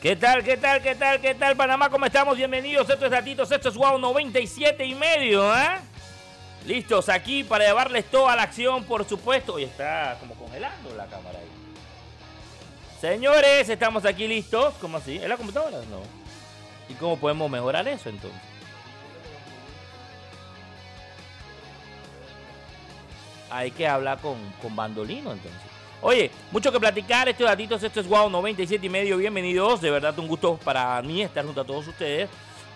¿Qué tal, qué tal, qué tal, qué tal, Panamá? ¿Cómo estamos? Bienvenidos. Esto es Datitos, esto es Wow 97 y medio, ¿eh? Listos aquí para llevarles toda la acción, por supuesto. Y está como congelando la cámara ahí. Señores, estamos aquí listos. ¿Cómo así? ¿En la computadora? No. ¿Y cómo podemos mejorar eso entonces? Hay que hablar con, con Bandolino entonces. Oye, mucho que platicar, estos datitos, esto es Wow 97 y medio, bienvenidos, de verdad un gusto para mí estar junto a todos ustedes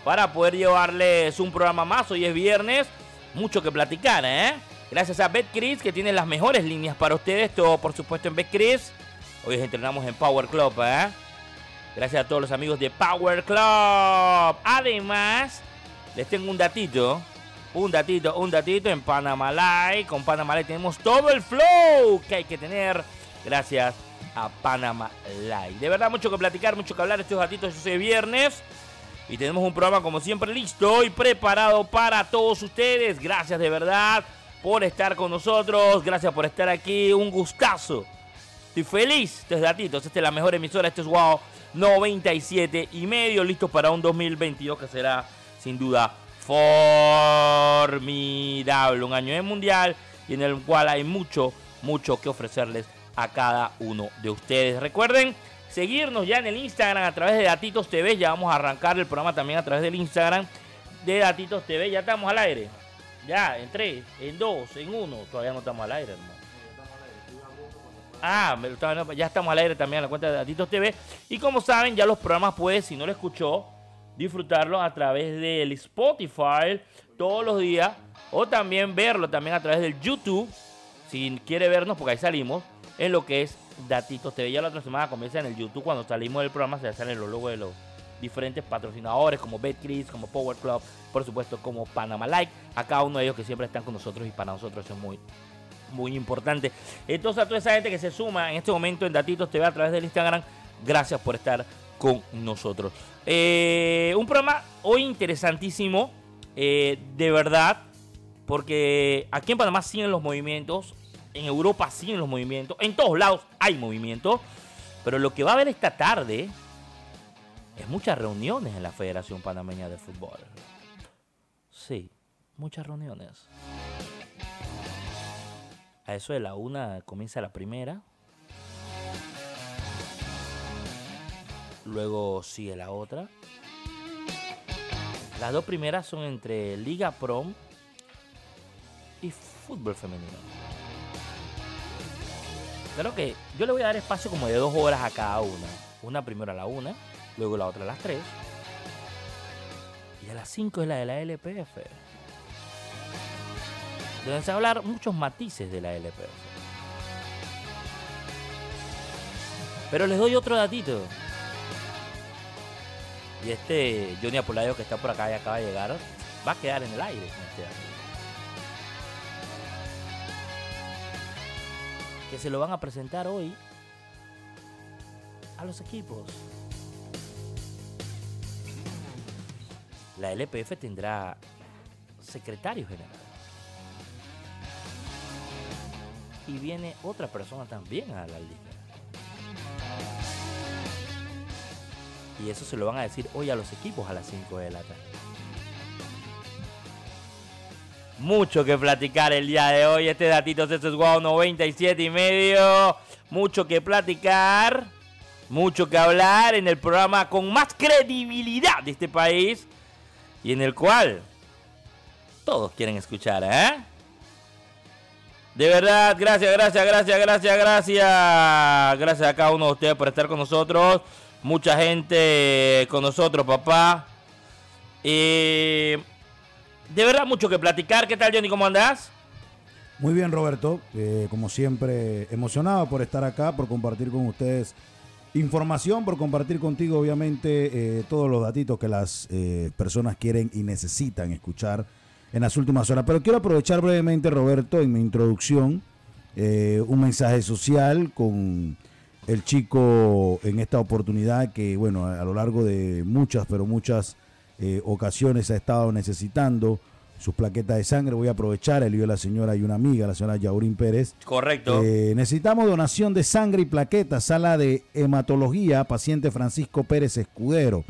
para poder llevarles un programa más, hoy es viernes, mucho que platicar, ¿eh? Gracias a BetCris que tiene las mejores líneas para ustedes, todo por supuesto en BetCris, hoy entrenamos en Power Club, ¿eh? Gracias a todos los amigos de Power Club, además, les tengo un datito, un datito, un datito en Panama Live. Con Panama Live tenemos todo el flow que hay que tener gracias a Panama Live. De verdad, mucho que platicar, mucho que hablar estos datitos ese viernes. Y tenemos un programa como siempre listo y preparado para todos ustedes. Gracias de verdad por estar con nosotros. Gracias por estar aquí. Un gustazo. Estoy feliz. Estos datitos. Esta es la mejor emisora. Este es Wow 97 y medio. Listos para un 2022 que será sin duda formidable. Un año de mundial y en el cual hay mucho, mucho que ofrecerles a cada uno de ustedes. Recuerden seguirnos ya en el Instagram a través de Datitos TV. Ya vamos a arrancar el programa también a través del Instagram de Datitos TV. Ya estamos al aire. Ya, en tres, en dos, en uno. Todavía no estamos al aire, hermano. Ah, ya estamos al aire también en la cuenta de Datitos TV. Y como saben, ya los programas, pues, si no lo escuchó, disfrutarlo a través del Spotify todos los días o también verlo también a través del YouTube si quiere vernos porque ahí salimos en lo que es Datitos TV ya la otra semana comienza en el YouTube cuando salimos del programa se salen los logos de los diferentes patrocinadores como BetCris, como Power Club, por supuesto como Panama Like, a cada uno de ellos que siempre están con nosotros y para nosotros es muy muy importante. Entonces a toda esa gente que se suma en este momento en Datitos TV a través del Instagram, gracias por estar con nosotros. Eh, un programa hoy interesantísimo, eh, de verdad, porque aquí en Panamá siguen los movimientos, en Europa siguen los movimientos, en todos lados hay movimientos, pero lo que va a haber esta tarde es muchas reuniones en la Federación Panameña de Fútbol. Sí, muchas reuniones. A eso de la una comienza la primera. Luego sigue la otra. Las dos primeras son entre Liga Prom y fútbol femenino. Creo que yo le voy a dar espacio como de dos horas a cada una. Una primero a la una, luego la otra a las tres. Y a las cinco es la de la LPF. Deben se hablar muchos matices de la LPF. Pero les doy otro datito. Y este Johnny Apolayo que está por acá y acaba de llegar, va a quedar en el aire este Que se lo van a presentar hoy a los equipos. La LPF tendrá secretario general. Y viene otra persona también a la liga. Y eso se lo van a decir hoy a los equipos a las 5 de la tarde. Mucho que platicar el día de hoy. Este datito esto es Wow 97 y medio. Mucho que platicar. Mucho que hablar en el programa con más credibilidad de este país. Y en el cual todos quieren escuchar, ¿eh? De verdad, gracias, gracias, gracias, gracias, gracias. Gracias a cada uno de ustedes por estar con nosotros mucha gente con nosotros, papá. de verdad, mucho que platicar. ¿Qué tal, Johnny? ¿Cómo andás? Muy bien, Roberto. Eh, como siempre, emocionado por estar acá, por compartir con ustedes información, por compartir contigo, obviamente, eh, todos los datitos que las eh, personas quieren y necesitan escuchar en las últimas horas. Pero quiero aprovechar brevemente, Roberto, en mi introducción, un mensaje social con el chico en esta oportunidad que, bueno, a, lo largo de muchas, pero muchas eh, ocasiones ha estado necesitando sus plaquetas de sangre. Voy a aprovechar el lío de la señora y una amiga, la señora Yaurín Pérez. Correcto. Eh, necesitamos donación de sangre y plaquetas. Sala de hematología, paciente Francisco Pérez Escudero.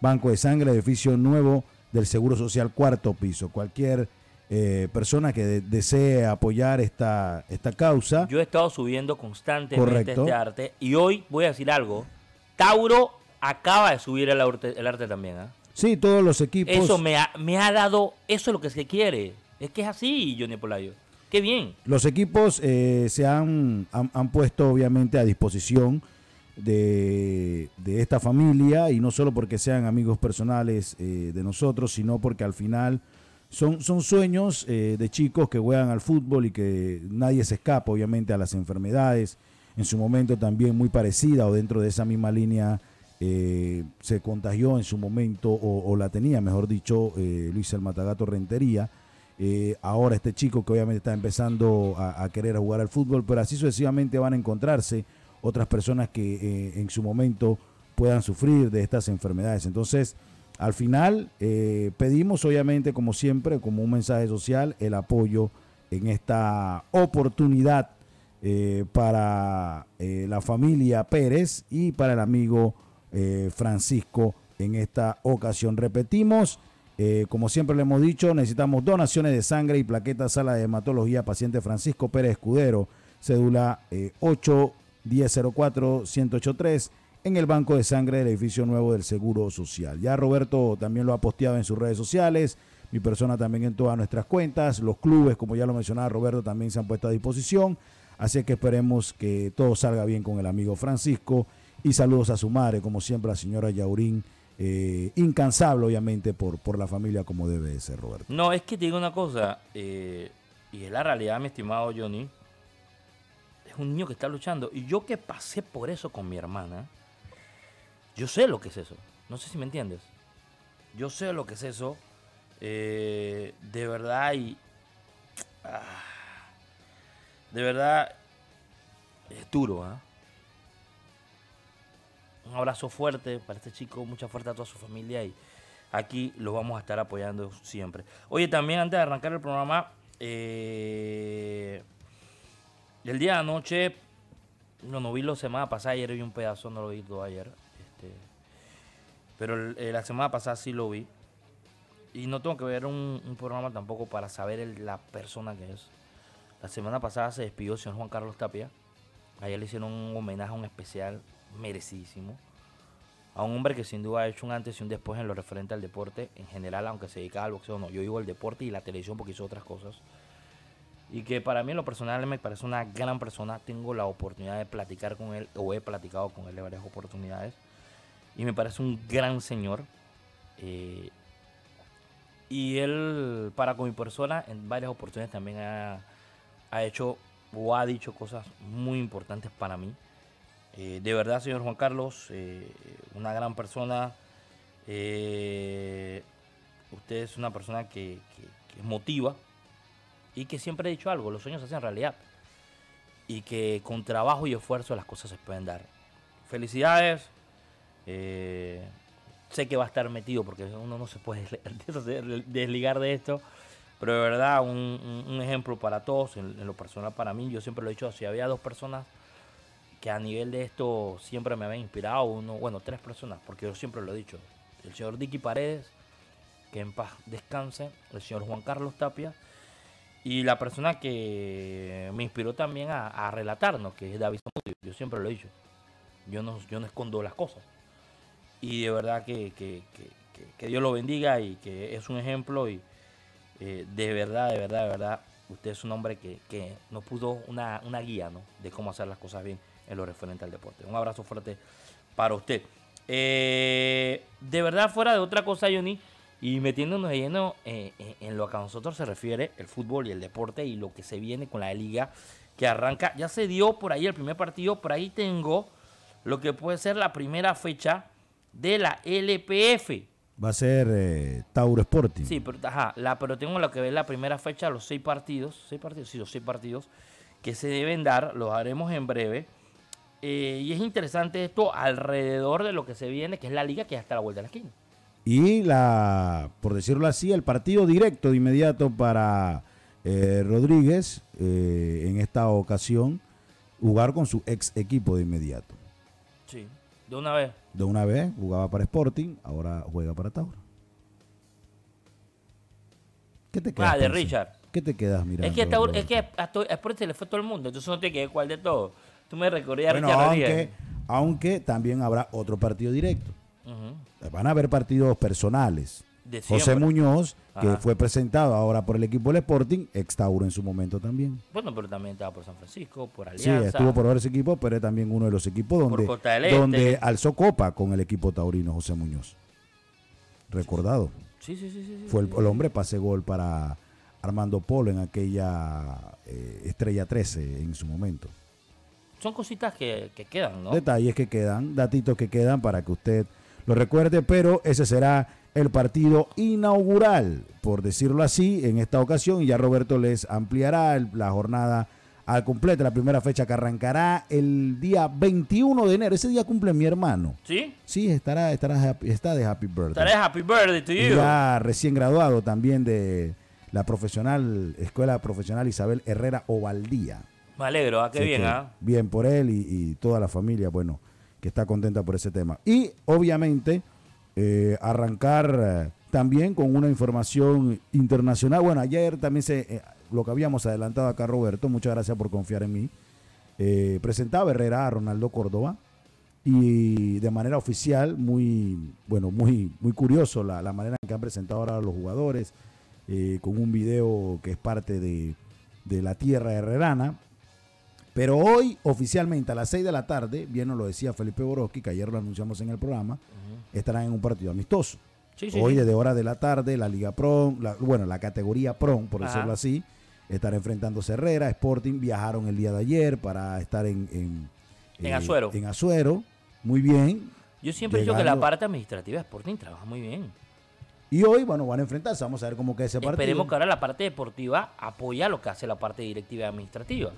Banco de sangre, edificio nuevo del Seguro Social, cuarto piso. Cualquier eh, persona que de- desee apoyar esta, esta causa. Yo he estado subiendo constantemente Correcto. este arte y hoy voy a decir algo. Tauro acaba de subir el arte, el arte también. ¿ah? Sí, todos los equipos. Eso me ha, me ha dado, eso es lo que se quiere. Es que es así, Johnny Polayo. Qué bien. Los equipos eh, se han, han, han puesto obviamente a disposición de, de esta familia y no solo porque sean amigos personales eh, de nosotros, sino porque al final son, son sueños eh, de chicos que juegan al fútbol y que nadie se escapa obviamente a las enfermedades. En su momento también muy parecida o dentro de esa misma línea eh, se contagió en su momento o, la tenía, mejor dicho, eh, Luis el Matagato Rentería. Eh, ahora este chico que obviamente está empezando a, a querer jugar al fútbol, pero así sucesivamente van a encontrarse otras personas que eh, en su momento puedan sufrir de estas enfermedades. Entonces, al final, eh, pedimos obviamente, como siempre, como un mensaje social, el apoyo en esta oportunidad eh, para eh, la familia Pérez y para el amigo Francisco en esta ocasión. Repetimos, como siempre le hemos dicho, necesitamos donaciones de sangre y plaquetas sala de hematología paciente Francisco Pérez Escudero, cédula eh, 81004-1083 en el banco de sangre del edificio nuevo del Seguro Social. Ya Roberto también lo ha posteado en sus redes sociales, mi persona también en todas nuestras cuentas, los clubes, como ya lo mencionaba Roberto, también se han puesto a disposición, así que esperemos que todo salga bien con el amigo Francisco y saludos a su madre, como siempre, la señora Yaurín, eh, incansable obviamente por, por la familia como debe de ser, Roberto. No, es que te digo una cosa, eh, y es la realidad, mi estimado Johnny. Es un niño que está luchando. Y yo que pasé por eso con mi hermana, yo sé lo que es eso. No sé si me entiendes. Yo sé lo que es eso. eh, de verdad, y. ah, de verdad, es duro, ¿ah? Un abrazo fuerte para este chico, mucha fuerza a toda su familia y aquí lo vamos a estar apoyando siempre. Oye, también antes de arrancar el programa, eh, el día de anoche, no, no vi la semana pasada, ayer vi un pedazo, no lo vi todo ayer, pero eh, la semana pasada sí lo vi. Y no tengo que ver un, un programa tampoco para saber el- la persona que es. La semana pasada se despidió el señor Juan Carlos Tapia. Ayer le hicieron un homenaje, un especial merecidísimo. A un hombre que sin duda ha hecho un antes y un después en lo referente al deporte en general, aunque se dedicaba al boxeo, no. Yo digo el deporte y la televisión porque hizo otras cosas. Y que para mí en lo personal me parece una gran persona. Tengo la oportunidad de platicar con él, o he platicado con él de varias oportunidades. Y me parece un gran señor. Eh, y él, para con mi persona, en varias oportunidades también ha, ha hecho o ha dicho cosas muy importantes para mí. Eh, de verdad, señor Juan Carlos, eh, una gran persona. Usted es una persona que motiva y que siempre ha dicho algo, los sueños se hacen realidad. Y que con trabajo y esfuerzo las cosas se pueden dar. Felicidades. Eh, sé que va a estar metido porque uno no se puede desli- desligar de esto. Pero de verdad, un, ejemplo para todos, en, lo personal para mí, yo siempre lo he dicho, si había dos personas que a nivel de esto siempre me habían inspirado, uno, bueno, tres personas, porque yo siempre lo he dicho, el señor Dicky Paredes, que en paz descanse, el señor Juan Carlos Tapia, y la persona que me inspiró también a, a relatarnos, que es David Zamudio, yo siempre lo he dicho, yo no, yo no escondo las cosas, y de verdad que, que- que- que- Dios lo bendiga y que es un ejemplo y eh, de verdad, de verdad, de verdad, usted es un hombre que, nos puso una, una guía ¿no? de cómo hacer las cosas bien en lo referente al deporte. Un abrazo fuerte para usted. Eh, de verdad, fuera de otra cosa, Johnny, y metiéndonos de lleno eh, en lo que a nosotros se refiere, el fútbol y el deporte y lo que se viene con la liga que arranca. Ya se dio por ahí el primer partido, por ahí tengo lo que puede ser la primera fecha de la LPF. Va a ser eh, Tauro Sporting. Sí, pero, ajá, la, pero tengo lo que ver la primera fecha, los seis partidos, seis partidos, sí, los seis partidos que se deben dar, los haremos en breve. Eh, y es interesante esto alrededor de lo que se viene, que es la liga que ya está a la vuelta de la esquina. Y la, por decirlo así, el partido directo de inmediato para eh, Rodríguez en esta ocasión, jugar con su ex equipo de inmediato. Sí, de una vez. De una vez, jugaba para Sporting, ahora juega para Tauro. ¿Qué te quedas? Ah, de? Richard. ¿Qué te quedas mirando? Es que, a Tauro- es que a, a Sporting se le fue todo el mundo, entonces no te quedé cuál de todo. Tú me recordías a Bueno, Richard aunque, Rodríguez. aunque también habrá otro partido directo. Van a haber partidos personales. José. Muñoz, que Ajá. fue presentado ahora por el equipo del Sporting, ex Tauro en su momento también. Bueno, pero también estaba por San Francisco, por Sí, Alianza. estuvo por varios equipos, pero es también uno de los equipos donde, Este. donde alzó copa con el equipo taurino José Muñoz. Recordado. Sí, sí, sí, sí. sí, Fue el, sí. el hombre pase gol para Armando Polo en aquella eh, Estrella 13 en su momento. Son cositas que, que quedan, ¿no? Detalles que quedan, datitos que quedan para que usted lo recuerde, pero ese será el partido inaugural, por decirlo así, en esta ocasión. Y ya Roberto les ampliará el- la jornada al completo, la primera fecha que arrancará el día 21 de enero. Ese día cumple mi hermano. ¿Sí? Sí, estará, estará está de Happy Birthday. Estaré happy birthday to you. Ya recién graduado también de la profesional, Escuela Profesional Isabel Herrera Ovaldía. Me alegro, ¿ah? Qué bien, que, ¿ah? Bien por él y, y toda la familia, bueno, que está contenta por ese tema. Y obviamente eh, arrancar eh, también con una información internacional. Bueno, ayer también se, eh, lo que habíamos adelantado acá, Roberto, muchas gracias por confiar en mí. Presentaba Herrera a Ronaldo Córdoba y de manera oficial, muy, bueno, muy, muy curioso la, la manera en que han presentado ahora a los jugadores, con un video que es parte de, de la tierra herrerana. Pero hoy, oficialmente, a las 6 de la tarde, bien nos lo decía Felipe Boroski, que ayer lo anunciamos en el programa, estarán en un partido amistoso. Sí, sí, hoy, sí. desde hora de la tarde, la Liga Pro, la- bueno, la categoría Pro, por Ajá. decirlo así, estará enfrentándose Herrera. Sporting viajaron el día de ayer para estar en, en, En Azuero. En Azuero. Muy bien. Yo siempre he dicho que la parte administrativa de Sporting trabaja muy bien. Y hoy, bueno, van a enfrentarse. Vamos a ver cómo queda ese partido. Esperemos que ahora la parte deportiva apoya lo que hace la parte directiva y administrativa.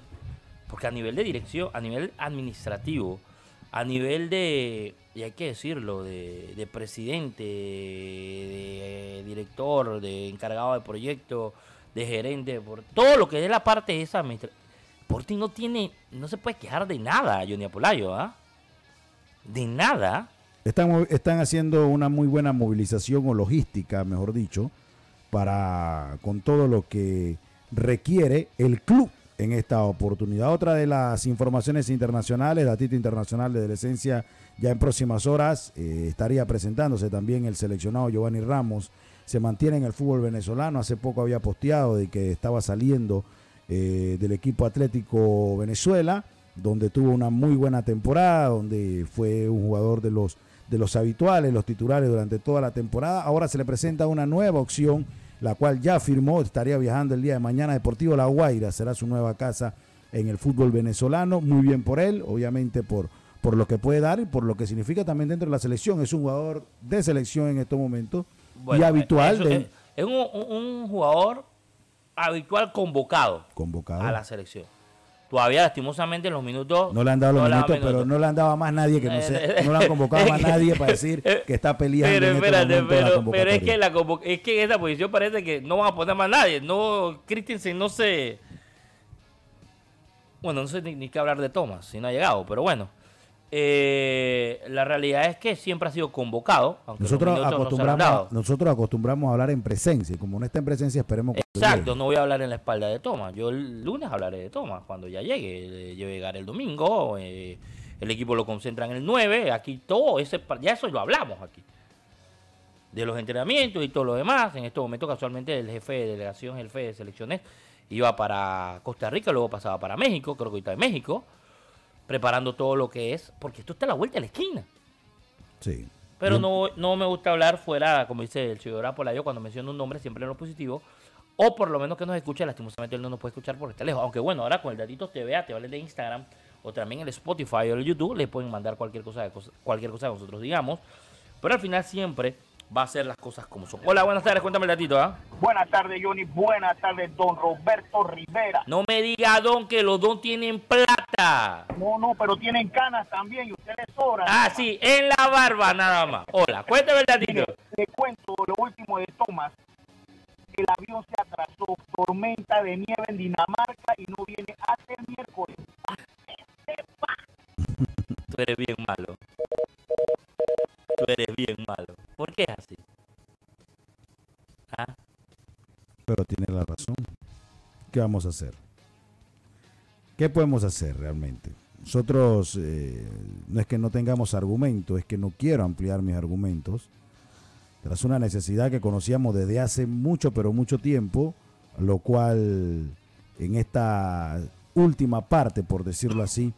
Porque a nivel de dirección, a nivel administrativo, a nivel de, y hay que decirlo, de, de presidente, de, director, de encargado de proyecto, de gerente, por todo lo que es la parte esa administrativa. Sporting no tiene, no se puede quejar de nada, Johnny Apolayo, ¿ah? De nada. Están, están haciendo una muy buena movilización o logística, mejor dicho, para con todo lo que requiere el club en esta oportunidad. Otra de las informaciones internacionales, datito internacional de la esencia, ya en próximas horas eh, estaría presentándose también el seleccionado Giovanni Ramos. Se mantiene en el fútbol venezolano. Hace poco había posteado de que estaba saliendo eh, del equipo Atlético Venezuela, donde tuvo una muy buena temporada, donde fue un jugador de los, de los habituales, los titulares durante toda la temporada. Ahora se le presenta una nueva opción, la cual ya firmó, estaría viajando el día de mañana. Deportivo La Guaira será su nueva casa en el fútbol venezolano. Muy bien por él, obviamente por, por lo que puede dar y por lo que significa también dentro de la selección. Es un jugador de selección en estos momentos y Bueno, habitual de es, es un, jugador habitual convocado convocado. a la selección. Todavía lastimosamente en los minutos... No le han dado los no minutos, pero no le han dado a más nadie que no sé, Eh, no le han convocado a más nadie para decir que está peleando Pero en este espérate, momento la pero, pero es que la es que en esa posición parece que no van a poner más nadie. No, Christensen no sé. Bueno, no sé ni, ni qué hablar de Thomas, si no ha llegado, pero bueno. Eh, la realidad es que siempre ha sido convocado, aunque Nosotros no acostumbramos, dado. nosotros acostumbramos a hablar en presencia y como no está en presencia esperemos que Exacto, no voy a hablar en la espalda de Thomas. Yo el lunes hablaré de Thomas cuando ya llegue. Yo llegaré el domingo, eh, el equipo lo concentra en el 9, aquí todo, ese, ya eso lo hablamos aquí. De los entrenamientos y todo lo demás. En este momento casualmente el jefe de delegación, el jefe de selecciones, iba para Costa Rica, luego pasaba para México, creo que ahorita en México, preparando todo lo que es, porque esto está a la vuelta de la esquina. Sí. Pero no, no me gusta hablar fuera, como dice el señor Apolayo, cuando menciona un nombre siempre en lo positivo. O por lo menos que nos escuche, lastimosamente él no nos puede escuchar porque está lejos. Aunque bueno, ahora con el datito TV, te vale de Instagram, o también el Spotify o el YouTube, le pueden mandar cualquier cosa, de cualquier cosa que nosotros digamos. Pero al final siempre va a ser las cosas como son. Hola, buenas tardes, cuéntame el datito, ¿ah? Buenas tardes, Johnny. Buenas tardes, don Roberto Rivera. No me diga, Don, que los Don tienen plata. No, no, pero tienen canas también y ustedes sobran. Ah, sí, en la barba nada más. Hola, cuéntame el datito. Te cuento lo último de Thomas. El avión se atrasó, tormenta de nieve en Dinamarca y no viene hasta el miércoles. Tú eres bien malo. Tú eres bien malo. ¿Por qué es así? ¿Ah? Pero tiene la razón. ¿Qué vamos a hacer? ¿Qué podemos hacer realmente? Nosotros eh, no es que no tengamos argumentos, es que no quiero ampliar mis argumentos. Tras una necesidad que conocíamos desde hace mucho, pero mucho tiempo, lo cual en esta última parte, por decirlo así,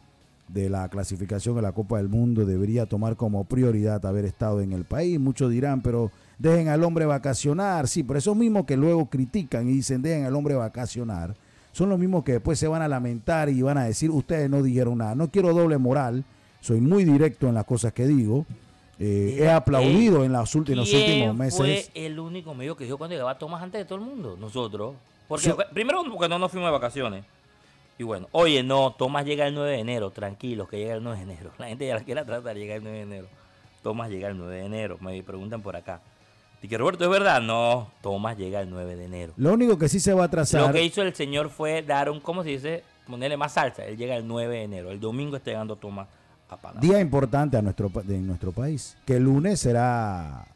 de la clasificación de la Copa del Mundo debería tomar como prioridad haber estado en el país. Muchos dirán, pero dejen al hombre vacacionar. Sí, pero esos mismos que luego critican y dicen dejen al hombre vacacionar, son los mismos que después se van a lamentar y van a decir ustedes no dijeron nada. No quiero doble moral, soy muy directo en las cosas que digo. Eh, he aplaudido en, las últimas, los últimos meses. fue el único medio que dijo cuando llegaba Tomás antes de todo el mundo? Nosotros. Porque, primero porque no nos fuimos de vacaciones. Y bueno, oye, no, Tomás llega el 9 de enero, tranquilos, que llega el 9 de enero. La gente ya la quiere tratar, llega el 9 de enero. Tomás llega el 9 de enero, me preguntan por acá. Y que Roberto, ¿es verdad? No, Tomás llega el 9 de enero. Lo único que sí se va a atrasar. Lo que hizo el señor fue dar un, ¿cómo se dice? Ponerle más salsa. Él llega el 9 de enero. El domingo está llegando Tomás a Panamá. Día importante a nuestro, en nuestro país. Que el lunes será,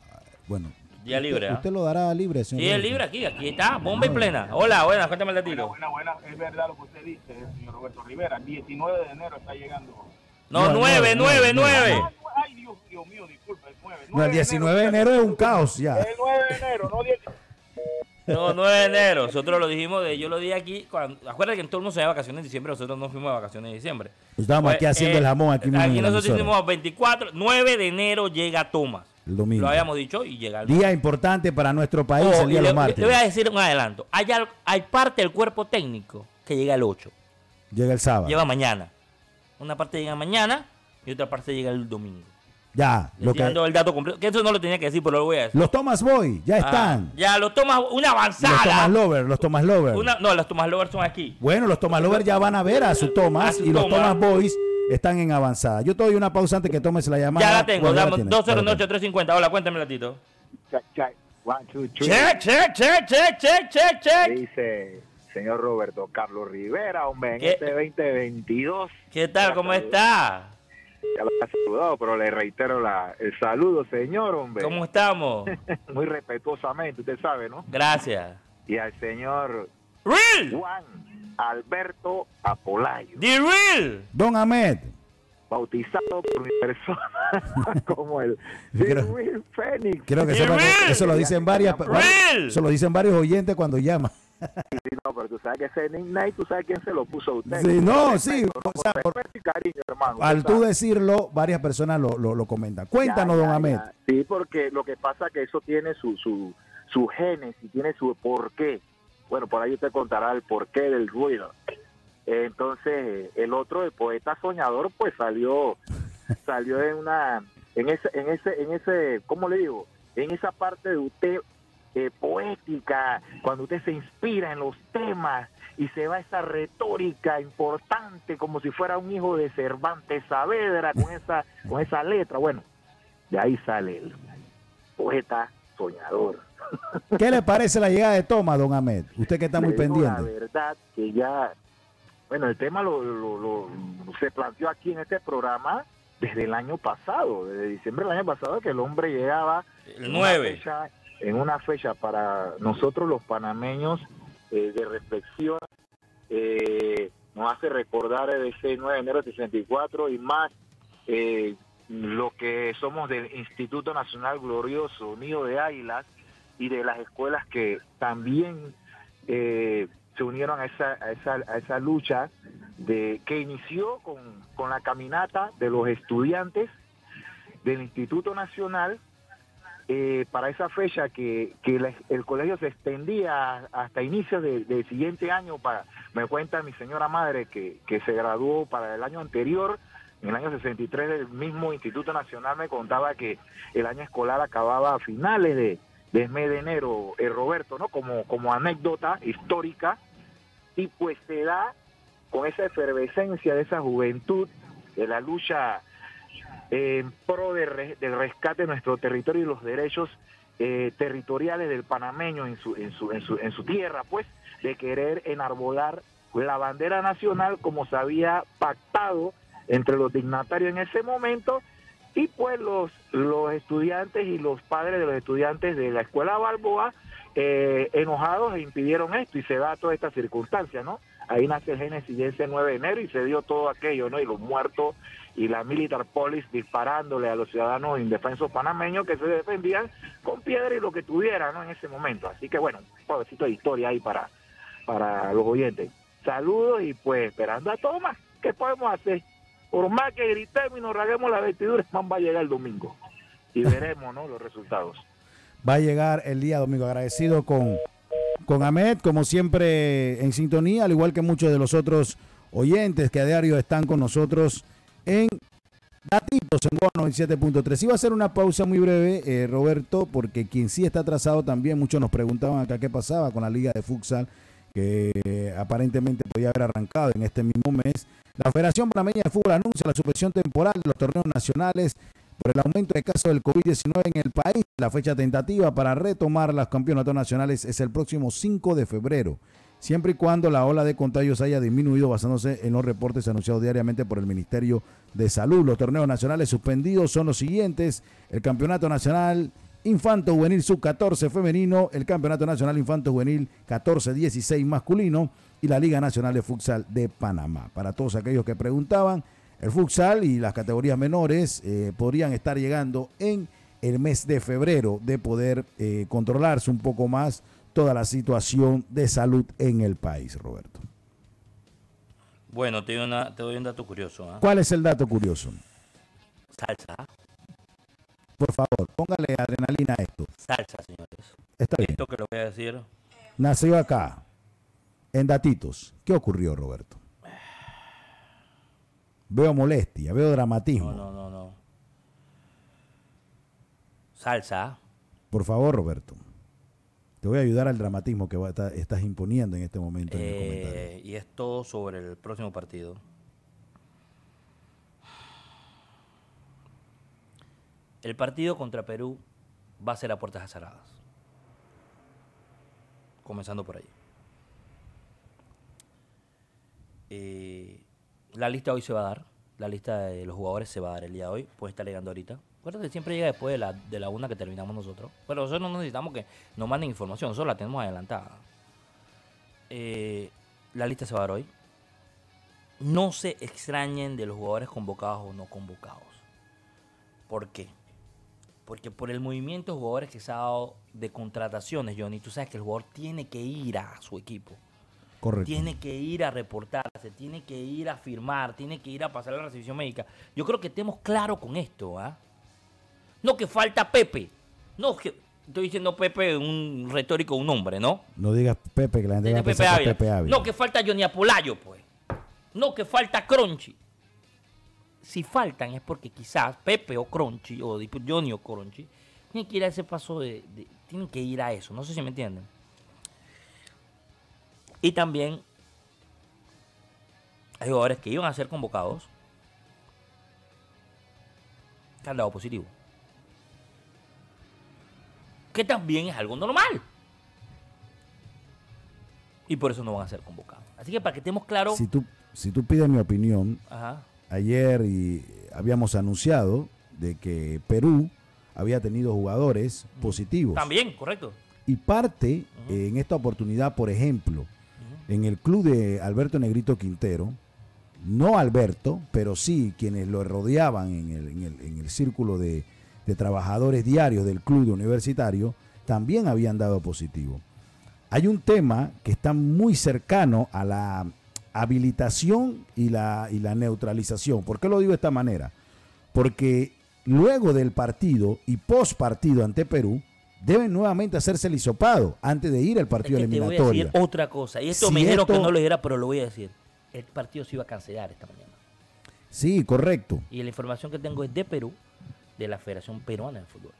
bueno. Día libre, ¿Usted, ¿eh? usted lo dará libre, señor. Sí, es libre aquí, aquí está, bomba y plena. Hola, buenas, cuéntame el Buena, datito. buena, buena. Es verdad lo que usted dice, señor Roberto Rivera. 19 de enero está llegando. No, No, 9, no, 9, no, 9. Ay, Dios, Dios mío, disculpe, el 9. No, el 19 de enero es un caos ya. El 9 de enero, no 10. No, 9 de enero. Nosotros lo dijimos, de, yo lo dije aquí. Cuando, acuérdate que en todo el mundo se va de vacaciones en diciembre. Nosotros no fuimos de vacaciones en diciembre. Estábamos Pues, aquí haciendo eh, el jamón aquí mismo. Aquí nosotros hicimos 24, 9 de enero llega Tomás. El domingo. Lo habíamos dicho y llega el Día importante para nuestro país, Oh, el día de los mártires. le voy a decir un adelanto. Hay, hay parte del cuerpo técnico que llega el 8. Llega el sábado. Lleva mañana. Una parte llega mañana y otra parte llega el domingo. Ya, Le lo que, el dato completo. Que eso no lo tenía que decir, pero lo voy a decir. los Thomas Boy ya Ah, están. ya, lo tomas una los avanzada. Thomas Lover, los Thomas Lover. Una- no, los Thomas Lovers son aquí. Bueno, los Thomas Lover ya van a ver a su Thomas A su y los Thomas. Thomas Boys están en avanzada. Yo te doy una pausa antes que tomes la llamada. Ya la tengo. Bueno, ya la Damos tienes. 209-350. Hola, cuéntame, Latito. Check, check. One, two, three. Check, check, check, check, check, check, check. Dice señor Roberto Carlos Rivera, hombre, en ¿Qué? este 2022. ¿Qué tal? ¿Cómo está? Ya lo ha saludado, pero le reitero la, el saludo, señor, hombre. ¿Cómo estamos? Muy respetuosamente, usted sabe, ¿no? Gracias. Y al señor Real. Juan Alberto Apolayo, The Real. Don Ahmed, bautizado por mi persona como el The Creo- Real creo que The Real. eso lo dicen varias, Real. eso lo dicen varios oyentes cuando llaman. Sí, no, pero tú sabes que ese nickname, tú sabes quién se lo puso a usted. Sí, no, sí, respeto, o sea, por- cariño, hermano. Al tú decirlo, varias personas lo, lo, lo comentan. Cuéntanos, Ya, don ya, Ahmed. ya. Sí, porque lo que pasa es que eso tiene su, su, su génesis, tiene su porqué. Bueno, por ahí usted contará el porqué del ruido. Entonces, el otro, el poeta soñador, pues salió salió en una en ese en ese en ese ¿cómo le digo? En esa parte de usted eh, poética, cuando usted se inspira en los temas y se va a esa retórica importante como si fuera un hijo de Cervantes Saavedra con esa con esa letra, bueno, de ahí sale el poeta soñador. ¿Qué le parece la llegada de Thomas, don Ahmed? Usted que está muy Le digo La pendiente. verdad que ya, bueno, el tema lo, lo- lo- se planteó aquí en este programa desde el año pasado, desde diciembre del año pasado, que el hombre llegaba El en una 9. fecha- en una fecha para nosotros los panameños eh, de reflexión, eh, nos hace recordar ese 9 de enero de 64 y más eh, lo que somos del Instituto Nacional Glorioso, Nido de Águilas, y de las escuelas que también eh, se unieron a esa, a esa, a esa lucha de que inició con, con la caminata de los estudiantes del Instituto Nacional eh, para esa fecha que, que el colegio se extendía hasta inicios de- del siguiente año. Para, me cuenta mi señora madre que, que se graduó para el año anterior, en el año 63 del mismo Instituto Nacional me contaba que el año escolar acababa a finales de, del mes enero, eh, Roberto, ¿no? Como, como anécdota histórica, y pues se da con esa efervescencia de esa juventud, de la lucha en pro de del rescate de nuestro territorio y los derechos eh, territoriales del panameño en su, en, su, en, su, en su tierra, pues, de querer enarbolar la bandera nacional como se había pactado entre los dignatarios en ese momento y pues los, los estudiantes y los padres de los estudiantes de la escuela Balboa eh, enojados e impidieron esto y se da toda esta circunstancia, ¿no? Ahí nace el Génesis ese 9 de enero y se dio todo aquello, ¿no? Y los muertos y la militar police disparándole a los ciudadanos indefensos panameños que se defendían con piedra y lo que tuvieran, ¿no? En ese momento. Así que bueno, un pobrecito de historia ahí para, para los oyentes. Saludos y pues esperando a Tomás. ¿Qué podemos hacer? Por más que gritemos y nos raguemos la vestidura, man va a llegar el domingo. Y veremos, ¿no? Los resultados va a llegar el día domingo. Agradecido con, con Ahmed, como siempre en sintonía, al igual que muchos de los otros oyentes que a diario están con nosotros en Datitos en 97.3. Iba a hacer una pausa muy breve, eh, Roberto, porque quien sí está atrasado también, muchos nos preguntaban acá qué pasaba con la Liga de Futsal, que aparentemente podía haber arrancado en este mismo mes. La Federación Panameña de Fútbol anuncia la suspensión temporal de los torneos nacionales por el aumento de casos del COVID-19 en el país. La fecha tentativa para retomar los campeonatos nacionales es el próximo 5 de febrero, siempre y cuando la ola de contagios haya disminuido basándose en los reportes anunciados diariamente por el Ministerio de Salud. Los torneos nacionales suspendidos son los siguientes. El Campeonato Nacional Infanto Juvenil Sub-14 femenino, el Campeonato Nacional Infanto Juvenil 14-16 masculino y la Liga Nacional de Futsal de Panamá. Para todos aquellos que preguntaban, el futsal y las categorías menores eh, podrían estar llegando en el mes de febrero de poder eh, controlarse un poco más toda la situación de salud en el país, Roberto. Bueno, te doy, un dato curioso. ¿ah? ¿Cuál es el dato curioso? Salsa. Por favor, póngale adrenalina a esto. Salsa, señores. Está bien. Esto que lo voy a decir. Nació acá, en Datitos. ¿Qué ocurrió, Roberto? Veo molestia, veo dramatismo. No, no, no, no. Salsa. Por favor, Roberto. Te voy a ayudar al dramatismo que estás imponiendo en este momento. Eh, y es todo sobre el próximo partido. El partido contra Perú va a ser a puertas cerradas. Comenzando por ahí. Eh, la lista hoy se va a dar. La lista de los jugadores se va a dar el día de hoy. Puede estar llegando ahorita. Acuérdate, siempre llega después de la, de la una que terminamos nosotros. Pero nosotros no necesitamos que nos manden información. Nosotros la tenemos adelantada. Eh, la lista se va a dar hoy. No se extrañen de los jugadores convocados o no convocados. ¿Por qué? Porque por el movimiento de jugadores que se ha dado de contrataciones, Johnny, tú sabes que el jugador tiene que ir a su equipo. Tiene que ir a reportarse, tiene que ir a firmar, tiene que ir a pasar la revisión médica. Yo creo que estemos claros con esto, ¿ah? No que falta Pepe. No que estoy diciendo Pepe un retórico, un nombre, ¿no? No digas Pepe, que la gente Pepe, Pepe Ávila. No que falta Johnny Apolayo, pues. No que falta Crunchy. Si faltan es porque quizás Pepe o Crunchy, o Johnny o Crunchy, tienen que ir a ese paso de, de tienen que ir a eso. No sé si me entienden. Y también hay jugadores que iban a ser convocados que han dado positivo. Que también es algo normal. Y por eso no van a ser convocados. Así que para que estemos claros. Si tú, si tú pides mi opinión, ayer y habíamos anunciado de que Perú había tenido jugadores positivos. También, correcto. Y parte en esta oportunidad, por ejemplo, en el club de Alberto Negrito Quintero, no Alberto, pero sí quienes lo rodeaban en el, círculo de, trabajadores diarios del club de universitario, también habían dado positivo. Hay un tema que está muy cercano a la habilitación y la, y la neutralización. ¿Por qué lo digo de esta manera? Porque luego del partido y post partido ante Perú, deben nuevamente hacerse el hisopado antes de ir al partido es que eliminatorio. Te voy a decir otra cosa, y esto me dijeron que no lo era, pero lo voy a decir. El partido se iba a cancelar esta mañana. Sí, correcto. Y la información que tengo es de Perú, de la Federación Peruana de Fútbol.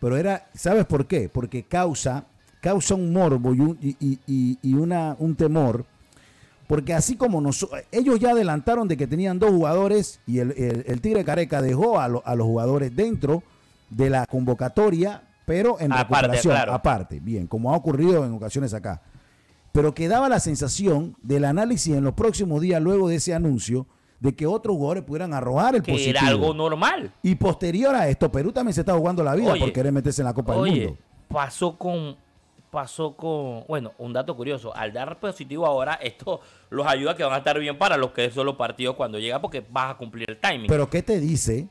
Pero era, ¿sabes por qué? Porque causa, causa un morbo y un, y, una, un temor, Porque así como nos, ellos ya adelantaron de que tenían dos jugadores y el, el- el Tigre Careca dejó a, lo- a los jugadores dentro de la convocatoria, pero en Aparte, recuperación, claro. aparte, bien, como ha ocurrido en ocasiones acá. Pero quedaba la sensación del análisis en los próximos días luego de ese anuncio de que otros jugadores pudieran arrojar el Que positivo. era algo normal. Y posterior a esto, Perú también se está jugando la vida Oye, por querer meterse en la Copa del Mundo. pasó con, pasó con, bueno, un dato curioso, al dar positivo ahora, esto los ayuda a que van a estar bien para los que son los partidos cuando llega porque vas a cumplir el timing. Pero ¿qué te dice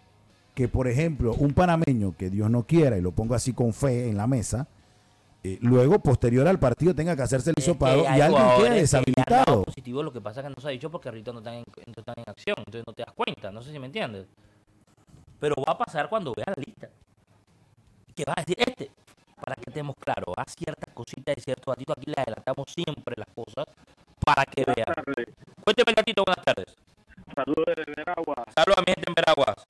que, por ejemplo, un panameño que Dios no quiera, y lo pongo así con fe en la mesa, eh, luego, posterior al partido, tenga que hacerse el Es que hisopado y alguien jugadores quede que ya han deshabilitado? positivo, lo que pasa es que no se ha dicho porque ahorita no están, en, no están en acción, entonces no te das cuenta, no sé si me entiendes. Pero va a pasar cuando veas la lista. Que va a decir este, para que estemos claros, a ciertas cositas y ciertos datitos, aquí le adelantamos siempre las cosas para que vean. tardes. Cuénteme, gatito, buenas tardes. Saludos desde Veragua. Saludos a mi gente en Veraguas.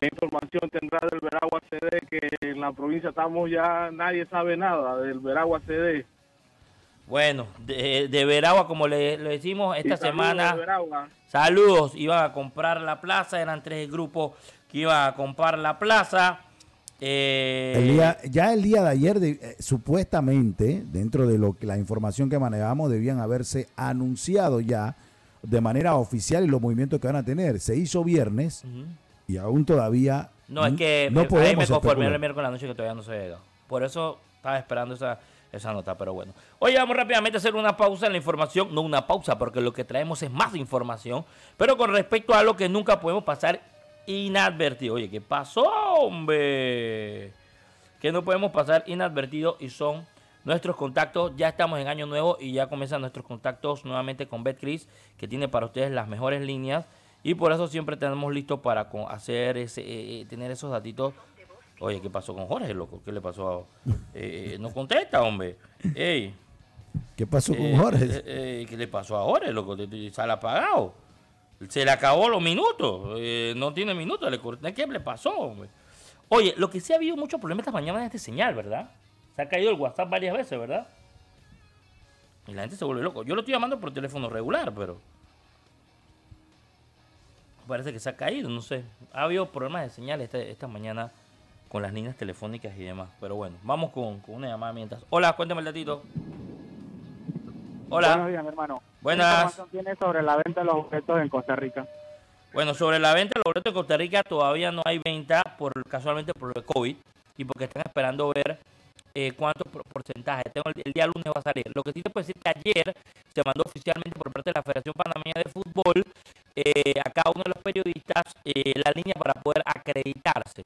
¿Qué información tendrá del Veragua CD? Que en la provincia estamos ya, nadie sabe nada del Veragua CD. Bueno, de, de Veragua, como le, le decimos, esta saludos semana, saludos, iban a comprar la plaza, eran tres grupos que iban a comprar la plaza. Eh, El día, ya el día de ayer, de- eh, supuestamente, dentro de lo que la información que manejamos, debían haberse anunciado ya de manera oficial y los movimientos que van a tener. Se hizo viernes. Y aún todavía No, es que no me, ahí me conformé el miércoles la noche que todavía no se ha llegado. Por eso estaba esperando esa, esa nota, pero bueno. Oye, vamos rápidamente a hacer una pausa en la información. No una pausa, porque lo que traemos es más información. Pero con respecto a lo que nunca podemos pasar inadvertido. Oye, ¿qué pasó, hombre? Que no podemos pasar inadvertido y son nuestros contactos. Ya estamos en año nuevo y ya comienzan nuestros contactos nuevamente con BetCris, que tiene para ustedes las mejores líneas. Y por eso siempre tenemos listo para hacer ese, eh, eh, tener esos datitos. Oye, ¿qué pasó con Jorge, loco? ¿Qué le pasó? a- eh, eh, no contesta, hombre. Ey, ¿Qué pasó con eh, Jorge? eh, eh, ¿Qué le pasó a Jorge, loco? Sale apagado. Se le acabó los minutos. eh, no tiene minutos. Le. ¿Qué le pasó, hombre? Oye, lo que sí ha habido muchos problemas esta mañana es este señal, ¿verdad? Se ha caído el WhatsApp varias veces, ¿verdad? Y la gente se vuelve loco. Yo lo estoy llamando por teléfono regular, pero. Parece que se ha caído, no sé. Ha habido problemas de señal esta, esta mañana con las líneas telefónicas y demás. Pero bueno, vamos con, con una llamada mientras. Hola, cuéntame el datito. Hola. Buenos días, mi hermano. Buenas. ¿Qué información tienes sobre la venta de los objetos en Costa Rica? Bueno, sobre la venta de los boletos en Costa Rica todavía no hay venta por casualmente por el COVID y porque están esperando ver eh, cuántos por- porcentajes. Tengo el, el día lunes va a salir. Lo que sí te puedo decir que ayer se mandó oficialmente por parte de la Federación Panameña de Fútbol eh, a cada uno de los periodistas eh, la línea para poder acreditarse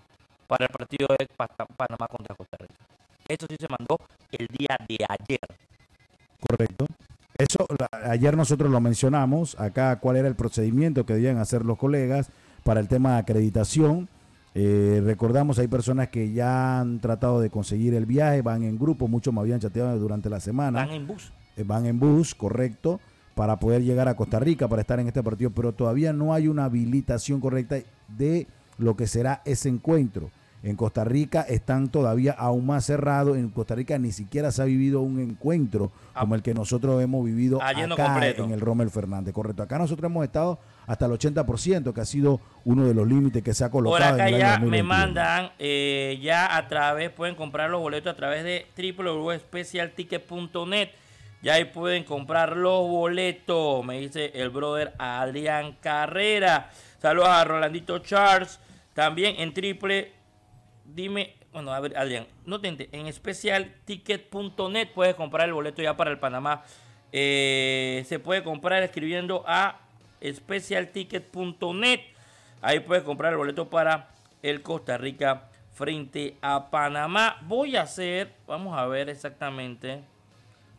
para el partido de Pa- Panamá contra Costa Rica. Eso sí se mandó el día de ayer. Correcto. Eso, la- ayer nosotros lo mencionamos, acá cuál era el procedimiento que debían hacer los colegas para el tema de acreditación. Eh, recordamos, hay personas que ya han tratado de conseguir el viaje, van en grupo, muchos me habían chateado durante la semana. Van en bus. eh, van en bus, correcto, para poder llegar a Costa Rica para estar en este partido, pero todavía no hay una habilitación correcta de lo que será ese encuentro. En Costa Rica están todavía aún más cerrados. En Costa Rica ni siquiera se ha vivido un encuentro como el que nosotros hemos vivido acá en el Rommel Fernández. Correcto. Acá nosotros hemos estado hasta el 80%, que ha sido uno de los límites que se ha colocado. Por acá en el ya año me 2021. mandan, eh, ya a través, pueden comprar los boletos a través de www.specialticket.net. Ya ahí pueden comprar los boletos, me dice el brother Adrián Carrera. Saludos a Rolandito Charles. También en triple, dime, bueno, a ver, Adrián, no te ent- en specialticket.net puedes comprar el boleto ya para el Panamá. Eh, se puede comprar escribiendo a specialticket.net. Ahí puedes comprar el boleto para el Costa Rica frente a Panamá. Voy a hacer, vamos a ver exactamente,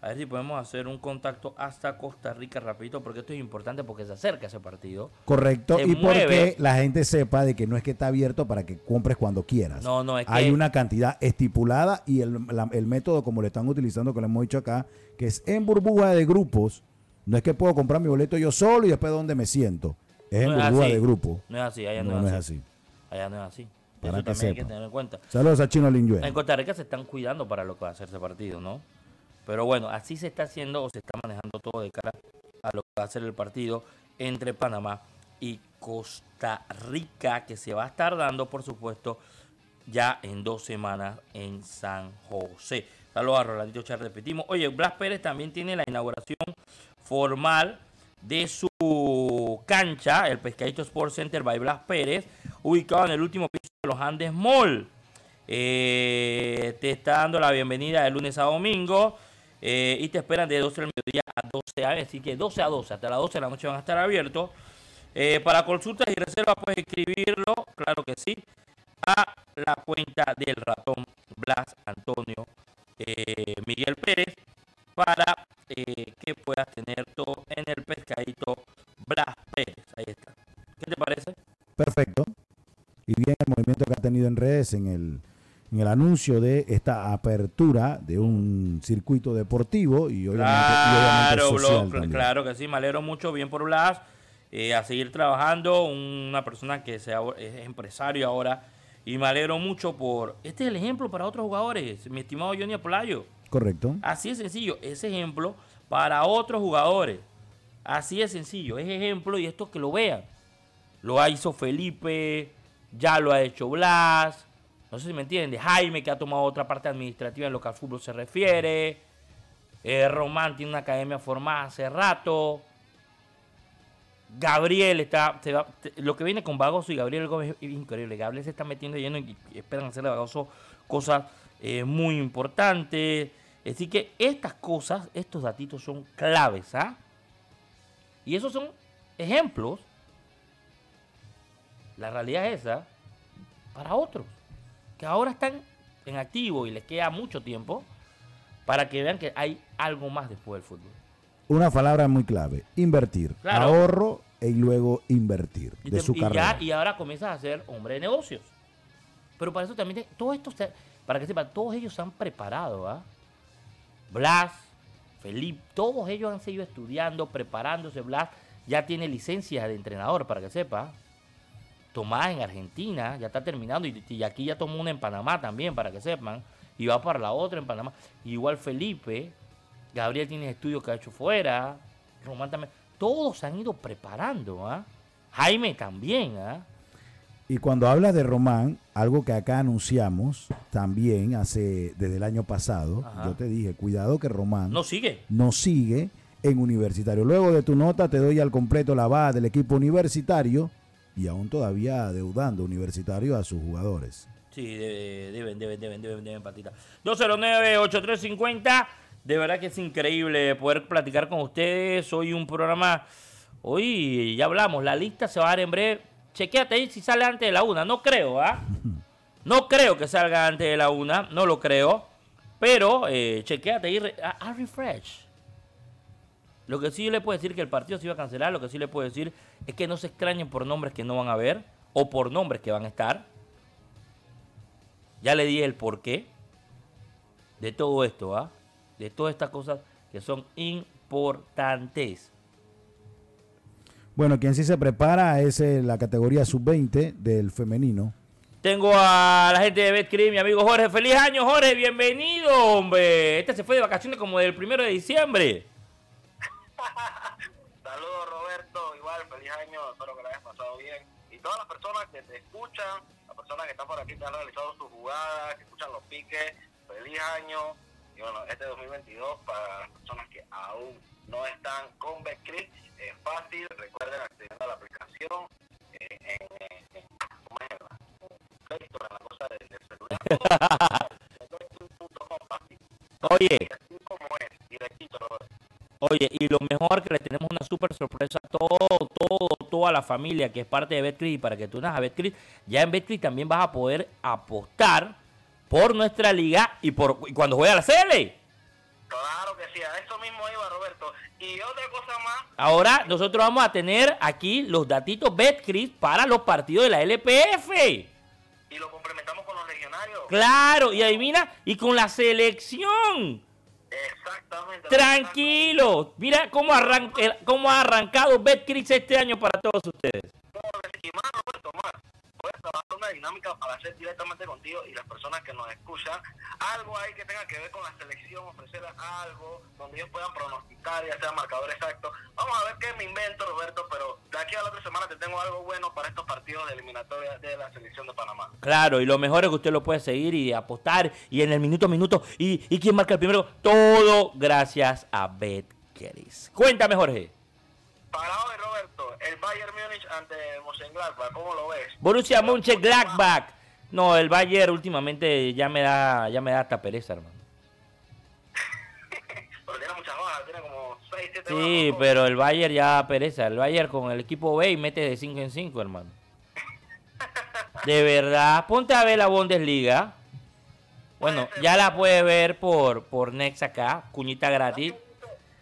a ver si podemos hacer un contacto hasta Costa Rica rapidito, porque esto es importante porque se acerca ese partido. Correcto, se y mueve. porque la gente sepa de que no es que está abierto para que compres cuando quieras. No, no, es que- Hay una cantidad estipulada y el, la- el método como lo están utilizando, que lo hemos dicho acá, que es en burbuja de grupos. No es que puedo comprar mi boleto yo solo y después donde me siento. Es en No burbuja de grupo. No es así, allá no, No, no es así. Allá no es así. Para Eso que también hay que sepa. tener en cuenta. Saludos a Chino Linjuel. En Costa Rica se están cuidando para lo que va a ser ese partido, ¿no? Pero bueno, así se está haciendo o se está manejando todo de cara a lo que va a ser el partido entre Panamá y Costa Rica, que se va a estar dando, por supuesto, ya en dos semanas en San José. Saludos a Rolandito Char, repetimos. Oye, Blas Pérez también tiene la inauguración formal de su cancha, el Pescadito Sports Center by Blas Pérez, ubicado en el último piso de los Andes Mall. Eh, te está dando la bienvenida de lunes a domingo eh, y te esperan de 12 del mediodía a 12 a así que 12 a 12, hasta las 12 de la noche van a estar abiertos. Eh, para consultas y reservas puedes escribirlo, claro que sí, a la cuenta del ratón Blas Antonio Miguel Pérez para que puedas tener todo en el pescadito Blas Pérez. Ahí está. ¿Qué te parece? Perfecto. Y bien el movimiento que ha tenido en redes en el en el anuncio de esta apertura de un circuito deportivo y obviamente, social claro que sí, me alegro mucho, bien por Blas, eh, a seguir trabajando, una persona que sea, es empresario ahora y me alegro mucho por, este es el ejemplo para otros jugadores, mi estimado Johnny Apolayo. Correcto. Así es sencillo, ese ejemplo para otros jugadores, así es sencillo, es ejemplo y esto que lo vean, lo hizo Felipe, ya lo ha hecho Blas, no sé si me entiende. Jaime, que ha tomado otra parte administrativa en lo que al fútbol se refiere. Eh, Román tiene una academia formada hace rato. Gabriel está. lo que viene con Vagoso y Gabriel Gómez es increíble. Gabriel se está metiendo lleno y, esperan hacerle a Vagoso cosas eh, muy importantes. Así que estas cosas, estos datitos son claves. ¿ah? Y esos son ejemplos. La realidad es esa para otros que ahora están en activo y les queda mucho tiempo para que vean que hay algo más después del fútbol. Una palabra muy clave, invertir, ahorro y luego invertir de su carrera. y ahora comienzas a ser hombre de negocios. Pero para eso también, todo esto, para que sepan, todos ellos se han preparado. ¿ah? Blas, Felipe, todos ellos han seguido estudiando, preparándose. Blas ya tiene licencia de entrenador, para que sepa. Tomás en Argentina, ya está terminando, y, aquí ya tomó una en Panamá también, para que sepan, y va para la otra en Panamá. Igual Felipe, Gabriel tiene estudios que ha hecho fuera, Román también, todos se han ido preparando, ¿ah? Jaime también, ¿ah? Y cuando hablas de Román, algo que acá anunciamos también hace desde el año pasado, yo te dije, cuidado que Román no sigue. No sigue en universitario. Luego de tu nota te doy al completo la base del equipo universitario y aún todavía deudando Universitario a sus jugadores. Sí, deben, deben, deben, deben, deben, patita. 209-8350. De verdad que es increíble poder platicar con ustedes. Hoy un programa. Hoy ya hablamos. La lista se va a dar en breve. Chequéate ahí si sale antes de la una. No creo, ¿ah? No creo que salga antes de la una. No lo creo. Pero eh, chequéate ahí. A, refresh. Lo que sí le puedo decir que el partido se iba a cancelar, lo que sí le puedo decir es que no se extrañen por nombres que no van a ver o por nombres que van a estar. Ya le di el porqué de todo esto, ¿ah? De todas estas cosas que son importantes. Bueno, quien sí se prepara es eh, la categoría sub-20 del femenino. Tengo a la gente de Betcris, mi amigo Jorge. ¡Feliz año, Jorge! ¡Bienvenido, hombre! Este se fue de vacaciones como del primero de diciembre. Saludos Roberto, igual feliz año, espero que lo hayas pasado bien. Y todas las personas que te escuchan, las personas que están por aquí, que han realizado sus jugadas, que escuchan los piques, feliz año. Y bueno, este 2022 para las personas que aún no están con Betcris, es fácil, recuerden acceder a la aplicación eh, en, en, en la cosa del, celular. Oye. Súper sorpresa a todo, todo, toda la familia que es parte de Betcris y para que tú unas a Betcris, ya en Betcris también vas a poder apostar por nuestra liga y por cuando juega la CL. Claro que sí, a eso mismo iba Roberto. Y otra cosa más. Ahora nosotros vamos a tener aquí los datitos Betcris para los partidos de la LPF. Y lo complementamos con los legionarios. Claro, y adivina, y con la selección. Exactamente. Tranquilo. Mira cómo, cómo ha arrancado Betcris este año para todos ustedes. Más. Trabajar una dinámica para hacer directamente contigo y las personas que nos escuchan. Algo ahí que tenga que ver con la selección, ofrecer algo donde ellos puedan pronosticar, ya sea marcador exacto. Vamos a ver qué me invento, Roberto, pero de aquí a la otra semana te tengo algo bueno para estos partidos de eliminatoria de la selección de Panamá. Claro, y lo mejor es que usted lo puede seguir y apostar y en el minuto a minuto. ¿Y, y quién marca el primero? Todo gracias a BetCris. Cuéntame, Jorge. Para hoy, Roberto, el Bayern Múnich ante Mönchengladbach, ¿cómo lo ves? Borussia Mönchengladbach. No, el Bayern últimamente ya me da ya me da hasta pereza, hermano. Pero tiene muchas bajas, tiene como 6, 7 Sí, bajas. pero el Bayern ya da pereza. El Bayern con el equipo B y mete de 5 en 5, hermano. De verdad, ponte a ver la Bundesliga. Bueno, ya la puedes ver por por Next acá, cuñita gratis.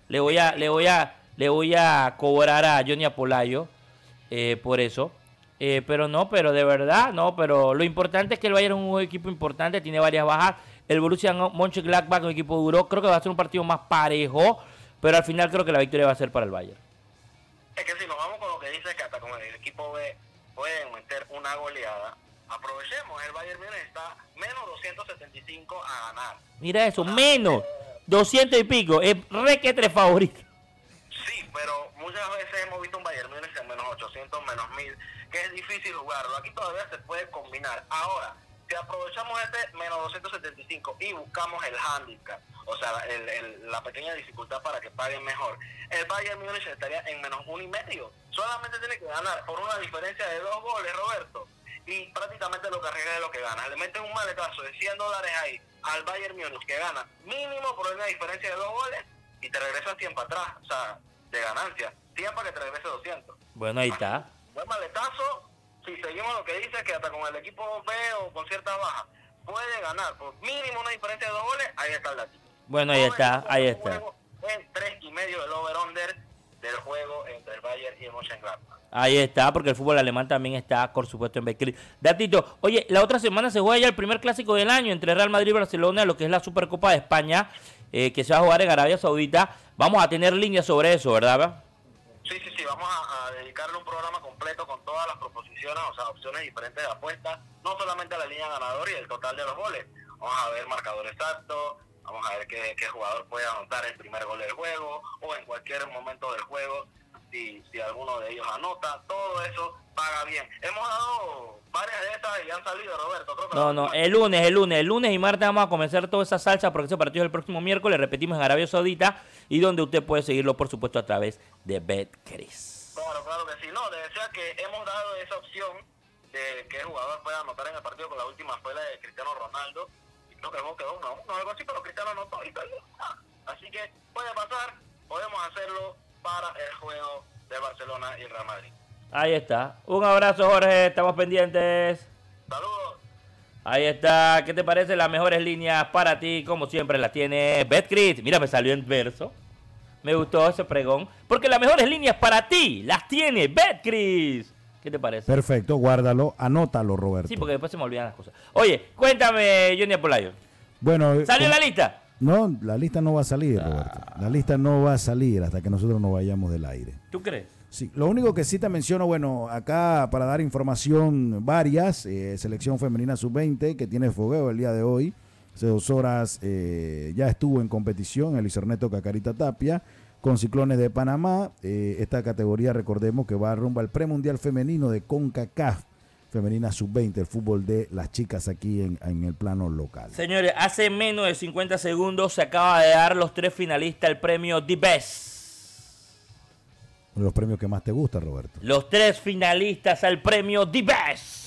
Le voy a le voy a le voy a cobrar a Johnny Apolayo eh, por eso. Eh, pero no, pero de verdad, no, pero lo importante es que el Bayern es un equipo importante, tiene varias bajas. El Borussia Mönchengladbach un equipo duro, creo que va a ser un partido más parejo, pero al final creo que la victoria va a ser para el Bayern. Es que si nos vamos con lo que dice que hasta con el equipo B pueden meter una goleada, aprovechemos, el Bayern Múnich está menos 275 a ganar. Mira eso, menos 200 y pico, es requetre favorito. Pero muchas veces hemos visto un Bayern Múnich en menos 800, menos 1000, que es difícil jugarlo. Aquí todavía se puede combinar. Ahora, si aprovechamos este menos 275 y buscamos el handicap, o sea, el- el- la pequeña dificultad para que paguen mejor, el Bayern Múnich estaría en menos uno y medio. Solamente tiene que ganar por una diferencia de dos goles, Roberto. Y prácticamente lo que arriesga es lo que gana. Le meten un maletazo de 100 dólares ahí al Bayern Múnich que gana mínimo por una diferencia de dos goles y te regresan 100 para atrás, o sea, de ganancia. 100 para que te regrese 200. Bueno, ahí está. Buen maletazo, si seguimos lo que dice, que hasta con el equipo B o con cierta baja puede ganar por mínimo una diferencia de dos goles, ahí está el dato. Bueno, ahí está, ahí está. En tres y medio el over-under del juego entre el Bayern y el Mönchengladbach. Ahí está, porque el fútbol alemán también está, por supuesto, en Betcris. Datito, oye, la otra semana se juega ya el primer clásico del año entre Real Madrid y Barcelona, lo que es la Supercopa de España, eh, que se va a jugar en Arabia Saudita. Vamos a tener líneas sobre eso, ¿verdad? Sí, sí, sí, vamos a, dedicarle un programa completo con todas las proposiciones, o sea, opciones diferentes de apuestas, no solamente la línea ganadora y el total de los goles. Vamos a ver marcador exacto, vamos a ver qué, qué jugador puede anotar el primer gol del juego o en cualquier momento del juego, si, si alguno de ellos anota, todo eso paga bien. Hemos dado varias de esas y han salido, Roberto. Creo que No, no, el lunes, el lunes, el lunes y martes vamos a comenzar toda esa salsa porque ese partido es el próximo miércoles, repetimos en Arabia Saudita y donde usted puede seguirlo, por supuesto, a través de Betcris. Claro, claro que sí. No, le decía que hemos dado esa opción de que el jugador pueda anotar en el partido con la última fue la de Cristiano Ronaldo. Y creo que el juego quedó 1 1 algo así, pero Cristiano anotó y perdió. Ah, Así que puede pasar, podemos hacerlo para el juego de Barcelona y Real Madrid. Ahí está. Un abrazo, Jorge, estamos pendientes. Saludos. Ahí está. ¿Qué te parece las mejores líneas para ti? Como siempre las tiene Betcris. Mira, me salió en verso. Me gustó ese pregón. Porque las mejores líneas para ti las tiene Betcris. ¿Qué te parece? Perfecto, guárdalo, anótalo, Roberto. Sí, porque después se me olvidan las cosas. Oye, cuéntame, Johnny Apolayo. Bueno, eh, ¿Salió con- la lista? No, la lista no va a salir, Roberto. La lista no va a salir hasta que nosotros nos vayamos del aire. ¿Tú crees? Sí, lo único que sí te menciono, bueno, acá para dar información varias, eh, selección femenina sub-20 que tiene fogueo el día de hoy. Hace dos horas eh, ya estuvo en competición el Icerneto Cacarita Tapia con Ciclones de Panamá. Eh, esta categoría, recordemos que va rumbo al premundial femenino de CONCACAF, femenina sub-20, el fútbol de las chicas aquí en, en el plano local. Señores, hace menos de 50 segundos se acaba de dar los tres finalistas el premio The Best. Uno de los premios que más te gusta, Roberto. Los tres finalistas al premio The Best.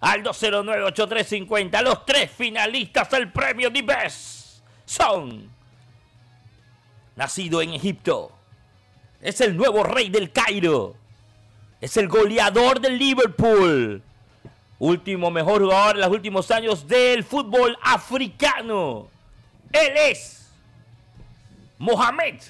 Al 209-8350, los tres finalistas al premio The Best son. Nacido en Egipto. Es el nuevo rey del Cairo. Es el goleador del Liverpool. Último mejor jugador en los últimos años del fútbol africano. Él es. Mohamed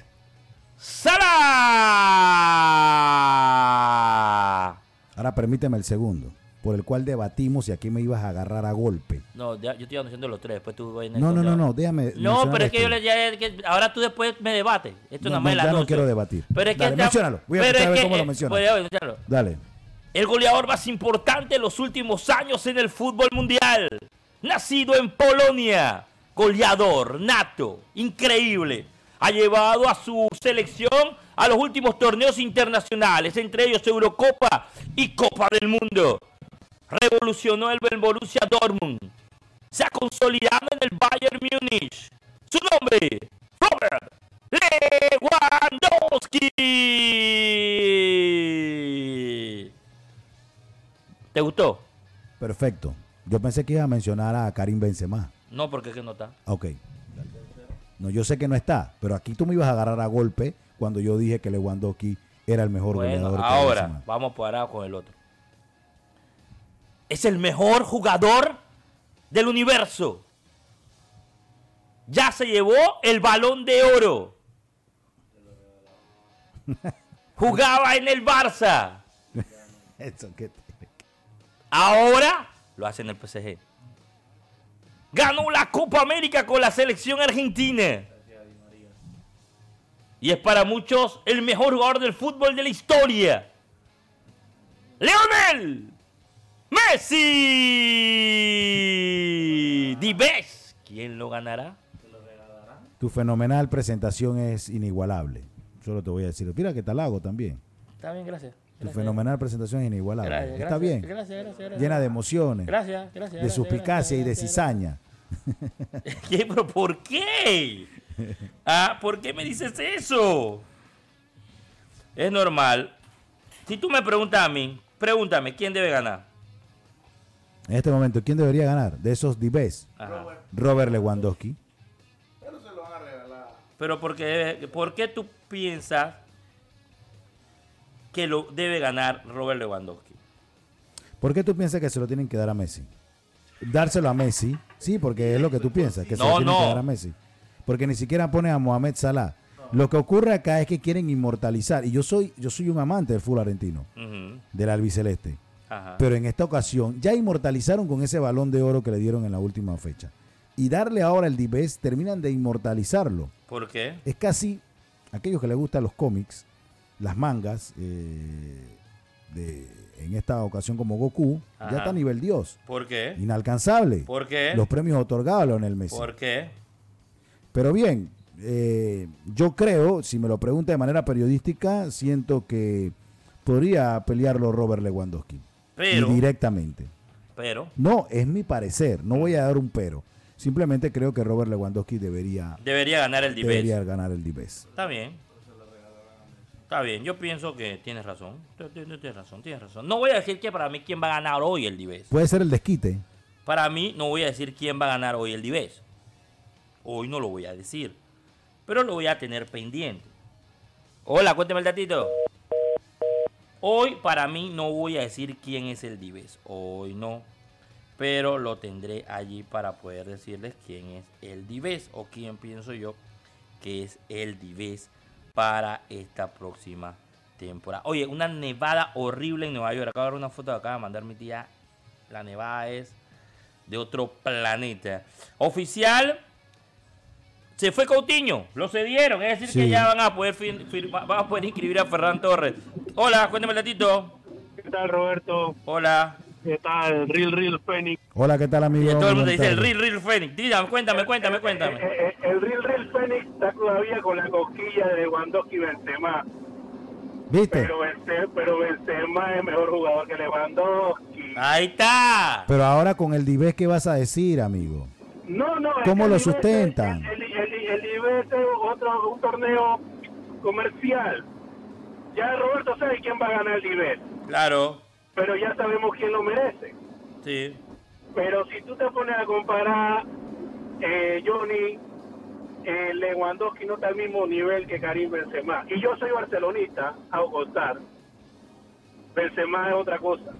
Salah. Ahora permíteme el segundo, por el cual debatimos si aquí me ibas a agarrar a golpe. No, ya- yo estoy anunciando los tres, después tú vas No, no, no, no, déjame. No, pero es que yo le ya, que ahora tú después me debates. Esto No, no, el ya no quiero debatir. Pero es que Dale, menciónalo. Voy a pero es a ver que, cómo lo eh, mencionas. voy a mencionarlo. Dale. el goleador más importante de los últimos años en el fútbol mundial. Nacido en Polonia, goleador, nato, increíble. Ha llevado a su selección a los últimos torneos internacionales, entre ellos Eurocopa y Copa del Mundo. Revolucionó el Borussia Dortmund. Se ha consolidado en el Bayern Múnich. Su nombre, Robert Lewandowski. ¿Te gustó? Perfecto. Yo pensé que iba a mencionar a Karim Benzema. No, porque es que no está. Ok. No, yo sé que no está, pero aquí tú me ibas a agarrar a golpe cuando yo dije que Lewandowski era el mejor Bueno, goleador. ahora vamos para con el otro. Es el mejor jugador del universo. Ya se llevó el balón de oro. Jugaba en el Barça. Ahora lo hace en el PSG. Ganó la Copa América con la selección argentina. Y es para muchos el mejor jugador del fútbol de la historia. Leonel Messi. Dibes. ¿Quién lo ganará? Tu fenomenal presentación es inigualable. Solo te voy a decir. Mira que talago también. Está bien, gracias. Tu fenomenal presentación es inigualable. Gracias, Está gracias, bien. Gracias, gracias, gracias. Llena de emociones, Gracias, gracias. de gracias, suspicacia y de gracias, cizaña. ¿Pero por qué? Ah, ¿por qué me dices eso? Es normal. Si tú me preguntas a mí, pregúntame, ¿quién debe ganar? En este momento, ¿quién debería ganar? De esos Dibes. Ajá. Robert Lewandowski. Pero ¿por qué, ¿por qué tú piensas que lo debe ganar Robert Lewandowski? ¿Por qué tú piensas que se lo tienen que dar a Messi? Dárselo a Messi, sí, porque es lo que tú piensas, que se No, lo tienen no. que dar a Messi. Porque ni siquiera pone a Mohamed Salah. Lo que ocurre acá es que quieren inmortalizar, y yo soy, yo soy un amante del fútbol argentino, del albiceleste. Ajá. Pero en esta ocasión ya inmortalizaron con ese balón de oro que le dieron en la última fecha. Y darle ahora el Dibes, terminan de inmortalizarlo. ¿Por qué? Es casi, aquellos que les gustan los cómics, las mangas, eh, de, en esta ocasión como Goku, Ajá. ya está a nivel Dios. ¿Por qué? Inalcanzable. ¿Por qué? Los premios otorgados a Leonel Messi. ¿Por qué? Pero bien, eh, yo creo, si me lo pregunta de manera periodística, siento que podría pelearlo Robert Lewandowski. Pero, Y directamente. pero, No, es mi parecer. No voy a dar un pero. Simplemente creo que Robert Lewandowski debería, debería ganar el Dibes. debería ganar el Dibes. Está bien. Está bien, yo pienso que tienes razón. Tienes razón, tienes razón. No voy a decir que para mí quién va a ganar hoy el Dibes. Puede ser el desquite. Para mí no voy a decir quién va a ganar hoy el Dibes. Hoy no lo voy a decir. Pero lo voy a tener pendiente. Hola, cuénteme el datito. Hoy para mí no voy a decir quién es el Dibes. Hoy no. Pero lo tendré allí para poder decirles quién es el Dibes o quién pienso yo que es el Dibes para esta próxima temporada. Oye, una nevada horrible en Nueva York. Acabo de ver una foto que acaba de mandar mi tía. La nevada es de otro planeta. Oficial, se fue Coutinho, lo cedieron, es decir, que ya van a poder fir- firma- van a poder inscribir a Ferran Torres. Hola, cuéntame el datito. ¿Qué tal, Roberto? Hola. ¿Qué tal? Real, Real Phoenix. Hola, ¿qué tal, Y amigo? todo el mundo dice el. Real Real Phoenix. Dígame, cuéntame, cuéntame, cuéntame. Eh, eh, el Real, Phoenix está todavía con la cosquilla de Lewandowski y Benzema. ¿Viste? Pero, Benzema, pero Benzema es mejor jugador que Lewandowski. Ahí está. Pero ahora con el Dibes, ¿qué vas a decir, amigo? No, no. ¿Cómo lo el Ibex- sustentan? El, el, el, el Ibex es otro, un torneo comercial. Ya Roberto sabe quién va a ganar el Ibex, Claro, pero ya sabemos quién lo merece. sí. Pero si tú te pones a comparar, eh, Johnny, eh, Lewandowski no está al mismo nivel que Karim Benzema. Y yo soy barcelonista, a contar. Benzema es otra cosa.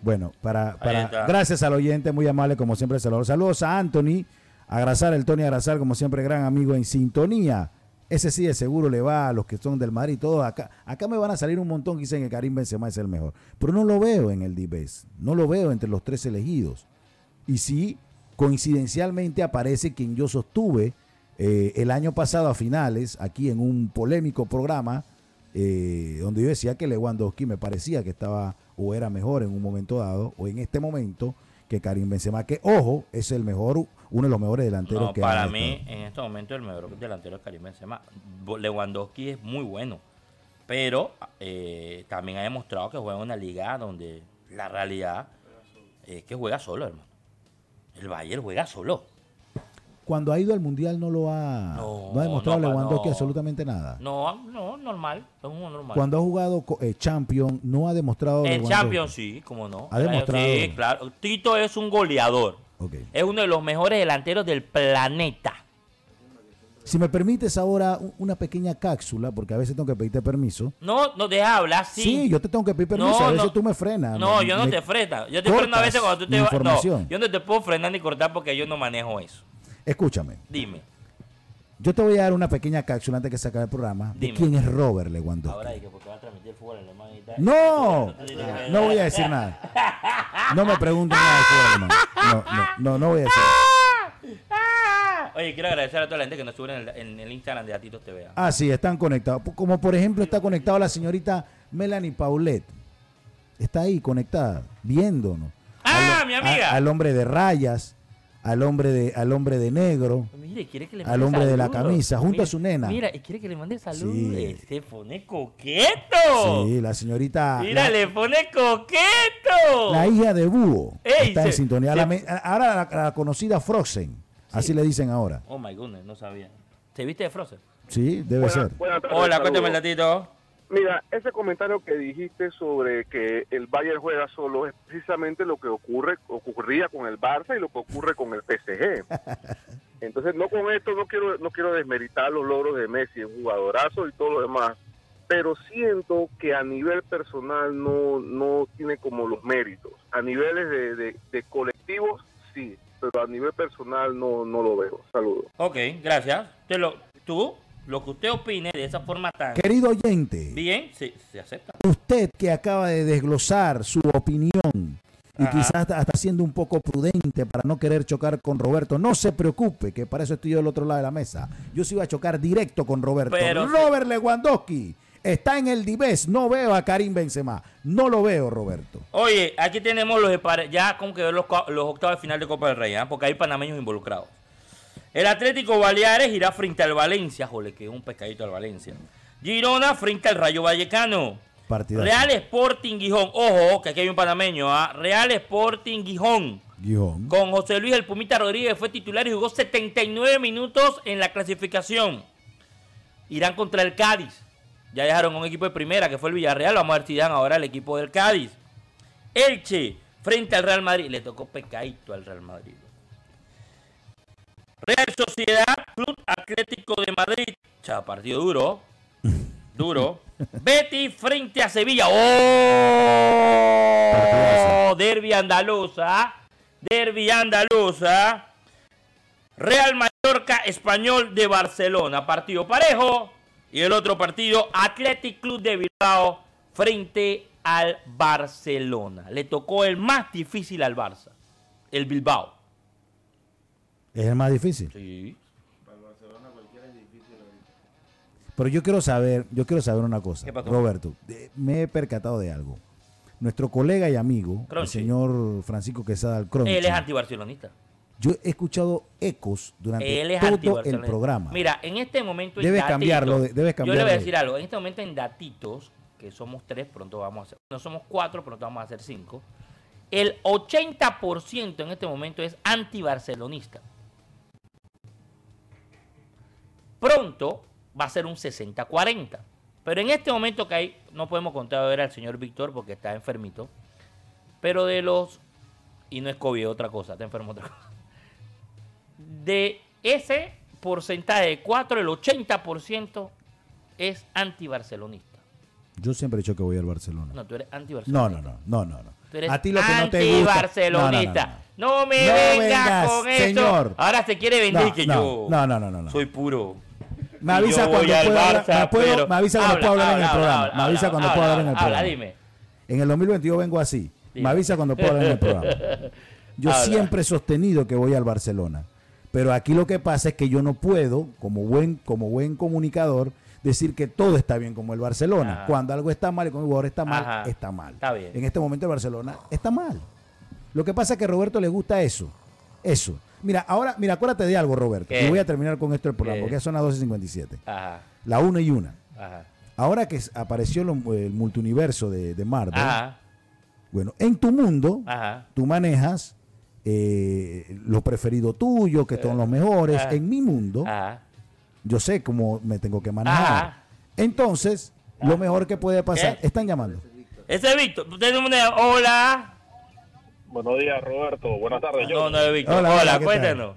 Bueno, para, para gracias al oyente, muy amable como siempre, Salvador. Saludos a Anthony, a Grazar, el Tony Agrazar, como siempre, gran amigo en sintonía. Ese sí de seguro le va a los que son del Madrid, todos acá. Acá me van a salir un montón que dicen que Karim Benzema es el mejor. Pero no lo veo en el Dibes, no lo veo entre los tres elegidos. Y sí, coincidencialmente aparece quien yo sostuve eh, el año pasado a finales, aquí en un polémico programa, eh, donde yo decía que Lewandowski me parecía que estaba o era mejor en un momento dado o en este momento que Karim Benzema, que ojo, es el mejor, uno de los mejores delanteros No, que para mí, en este momento, el mejor delantero es Karim Benzema. Lewandowski es muy bueno, pero eh, también ha demostrado que juega en una liga donde la realidad es que juega solo, hermano. El Bayern juega solo. Cuando ha ido al Mundial no lo ha, No, no, ha demostrado no, Lewandowski absolutamente nada. No, no, normal. Es un normal. Cuando ha jugado eh, Champions no ha demostrado en. Champions, sí, como no. Ha demostrado. Sí, claro. Tito es un goleador. Es uno de los mejores delanteros del planeta. Si me permites ahora una pequeña cápsula, porque a veces tengo que pedirte permiso. No, no deja hablar, sí. Sí, yo te tengo que pedir permiso, No, a veces no. tú me frenas. No, me- yo no te freno. Yo te freno a veces cuando tú te vas. No, yo no te puedo frenar ni cortar porque yo no manejo eso. Escúchame, Dime. yo te voy a dar una pequeña cápsula antes que se acabe el programa de Dime. quién es Robert Lewandowski. Ahora dije, porque va a transmitir el fútbol alemán y tal. No, no voy a decir nada. No me pregunten nada de fútbol alemán. No, no, no, no voy a decir nada. Oye, quiero agradecer a toda la gente que nos sube en el, en el Instagram de Atitos TV. ¿ah? Sí, están conectados. Como por ejemplo está conectada la señorita Melanie Paulette. Está ahí conectada, viéndonos. Ah, Al- mi amiga. a- al hombre de rayas, al hombre de, al hombre de negro. Mire, quiere que le Al hombre de la camisa, junto Mira, a su nena. Mira, y quiere que le mande saludos. Sí. Se pone coqueto. Sí, la señorita. Mira, la- le pone coqueto. La hija de Búho Ey, está en se- sintonía. se- La me- ahora la, la conocida Frozen, así le dicen ahora. Oh my goodness, no sabía. ¿Te viste de Frozen? Sí, debe ser. Buenas tardes, Hola, cuéntame el datito. Mira, ese comentario que dijiste sobre que el Bayern juega solo es precisamente lo que ocurre ocurría con el Barça y lo que ocurre con el PSG. Entonces, no con esto no quiero no quiero desmeritar los logros de Messi, es un jugadorazo y todo lo demás, pero siento que a nivel personal no no tiene como los méritos. A niveles de, de, de colectivos sí, pero a nivel personal no no lo veo. Saludos. Ok, gracias. Te lo, tú, lo que usted opine de esa forma tan Querido oyente, bien, se, se acepta. usted que acaba de desglosar su opinión y Ajá. quizás hasta, hasta siendo un poco prudente para no querer chocar con Roberto, no se preocupe, que para eso estoy yo del otro lado de la mesa. Yo sí iba a chocar directo con Roberto. Pero sí. Robert Lewandowski está en el Dives, no veo a Karim Benzema, no lo veo, Roberto. Oye, aquí tenemos los ya como que ver los, octavos de final de Copa del Rey, ¿ah? porque hay panameños involucrados. El Atlético Baleares irá frente al Valencia, jole, que es un pescadito al Valencia. Girona frente al Rayo Vallecano. Partidazo. Real Sporting Gijón. Ojo, que aquí hay un panameño, ¿ah? Real Sporting Gijón. Guijón. Con José Luis El Pumita Rodríguez fue titular y jugó 79 minutos en la clasificación. Irán contra el Cádiz. Ya dejaron un equipo de primera que fue el Villarreal. Vamos a ver si dan ahora el equipo del Cádiz. Elche frente al Real Madrid. Le tocó pecadito al Real Madrid. Real Sociedad Club Atlético de Madrid. Chao, partido duro. Duro. Betis frente a Sevilla. ¡Oh! Derby andaluza. Derby andaluza. Real Mallorca Español de Barcelona. Partido parejo. Y el otro partido, Athletic Club de Bilbao frente al Barcelona. Le tocó el más difícil al Barça. El Bilbao. Es el más difícil. Sí. Pero yo quiero saber, yo quiero saber una cosa, ¿Qué pasó? Roberto. Me he percatado de algo. Nuestro colega y amigo, el señor Francisco Quesada Alcronchi, Él es antibarcelonista. yo he escuchado ecos durante Él es todo el programa. Mira, en este momento. en Debes Datitos- cambiarlo, de- debes Yo le voy a cambiarlo. decir algo. En este momento en Datitos, que somos tres, pronto vamos a hacer. No somos cuatro, pronto vamos a hacer cinco. El 80% en este momento es antibarcelonista. Pronto va a ser un 60-40. Pero en este momento que hay, no podemos contar a ver al señor Víctor porque está enfermito. Pero de los. Y no es COVID, otra cosa, está enfermo otra cosa. De ese porcentaje de 4, el 80% es antibarcelonista. Yo siempre he dicho que voy al Barcelona. No, tú eres antibarcelonista. no, no, no, no, no. Tú eres A ti lo que no te gusta. antibarcelonista. No, no, no, no. No, me vengas, vengas, con eso. señor. Ahora se quiere vender que yo no, no, no, no. soy puro. Me avisa cuando pueda hablar- puedo- me avisa cuando Habla, pueda hablar en el habla, programa. habla, Me avisa habla, cuando habla, pueda hablar en el habla, programa. dime. En el 2022 vengo así. Dime. Me avisa cuando pueda hablar en el programa. Yo Habla. siempre he sostenido que voy al Barcelona. Pero aquí lo que pasa es que yo no puedo, como buen, como buen comunicador, decir que todo está bien como el Barcelona. Ajá. Cuando algo está mal y cuando el jugador está mal, Ajá. está mal. Está bien. En este momento el Barcelona está mal. Lo que pasa es que a Roberto le gusta eso. Eso. Mira, ahora, mira, acuérdate de algo, Roberto. ¿Qué? Y voy a terminar con esto el programa, ¿Qué? porque ya son las 12.57. Ajá, La una y una. ajá, Ahora que apareció lo- el multiuniverso de, de Marvel, ajá, bueno, en tu mundo, ajá. tú manejas eh, lo preferido tuyo, que son los mejores. ajá. En mi mundo, yo sé cómo me tengo que manejar. Ajá. Entonces, lo mejor que puede pasar, ¿Qué? están llamando. Ese es Víctor. Usted Hola. Buenos días, Roberto. Buenas tardes, No, Johnny. no Víctor. Hola, Hola, cuéntenos.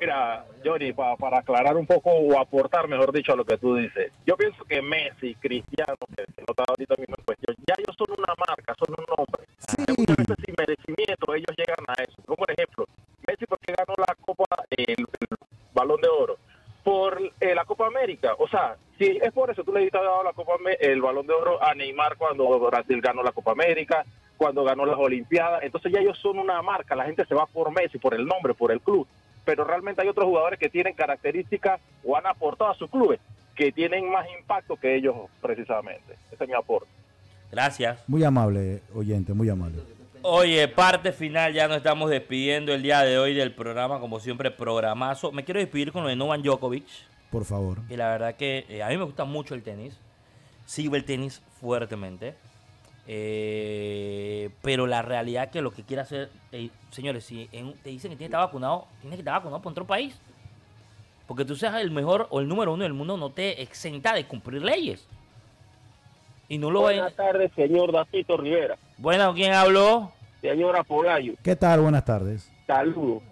Mira, Johnny, pa- para aclarar un poco o aportar, mejor dicho, a lo que tú dices. Yo pienso que Messi, Cristiano, que que no estaba ahorita mismo en cuestión, ya ellos son una marca, son un nombre. Muchas veces sin merecimiento ellos llegan a eso. Como por ejemplo, Messi porque ganó la Copa, el, el Balón de Oro, por eh, la Copa América. O sea, si es por eso, tú le diste dado la Copa, el Balón de Oro a Neymar cuando Brasil ganó la Copa América, cuando ganó las Olimpiadas. Entonces ya ellos son una marca, la gente se va por Messi, por el nombre, por el club. Pero realmente hay otros jugadores que tienen características o han aportado a sus clubes que tienen más impacto que ellos precisamente. Ese es mi aporte. Gracias. Muy amable, oyente, muy amable. Oye, parte final, ya nos estamos despidiendo el día de hoy del programa, como siempre, programazo. Me quiero despedir con lo de Novan Djokovic, Por favor. que la verdad que eh, a mí me gusta mucho el tenis. Sigo el tenis fuertemente. Eh, pero la realidad es que lo que quiere hacer, eh, señores, si en- te dicen que tiene que estar vacunado, tienes que estar vacunado por otro país. Porque tú seas el mejor o el número uno del mundo no te exenta de cumplir leyes. Y no lo Buenas tardes, señor Datito Rivera. Bueno, ¿quién habló? Señora Polayo, ¿Qué tal? Buenas tardes. saludos.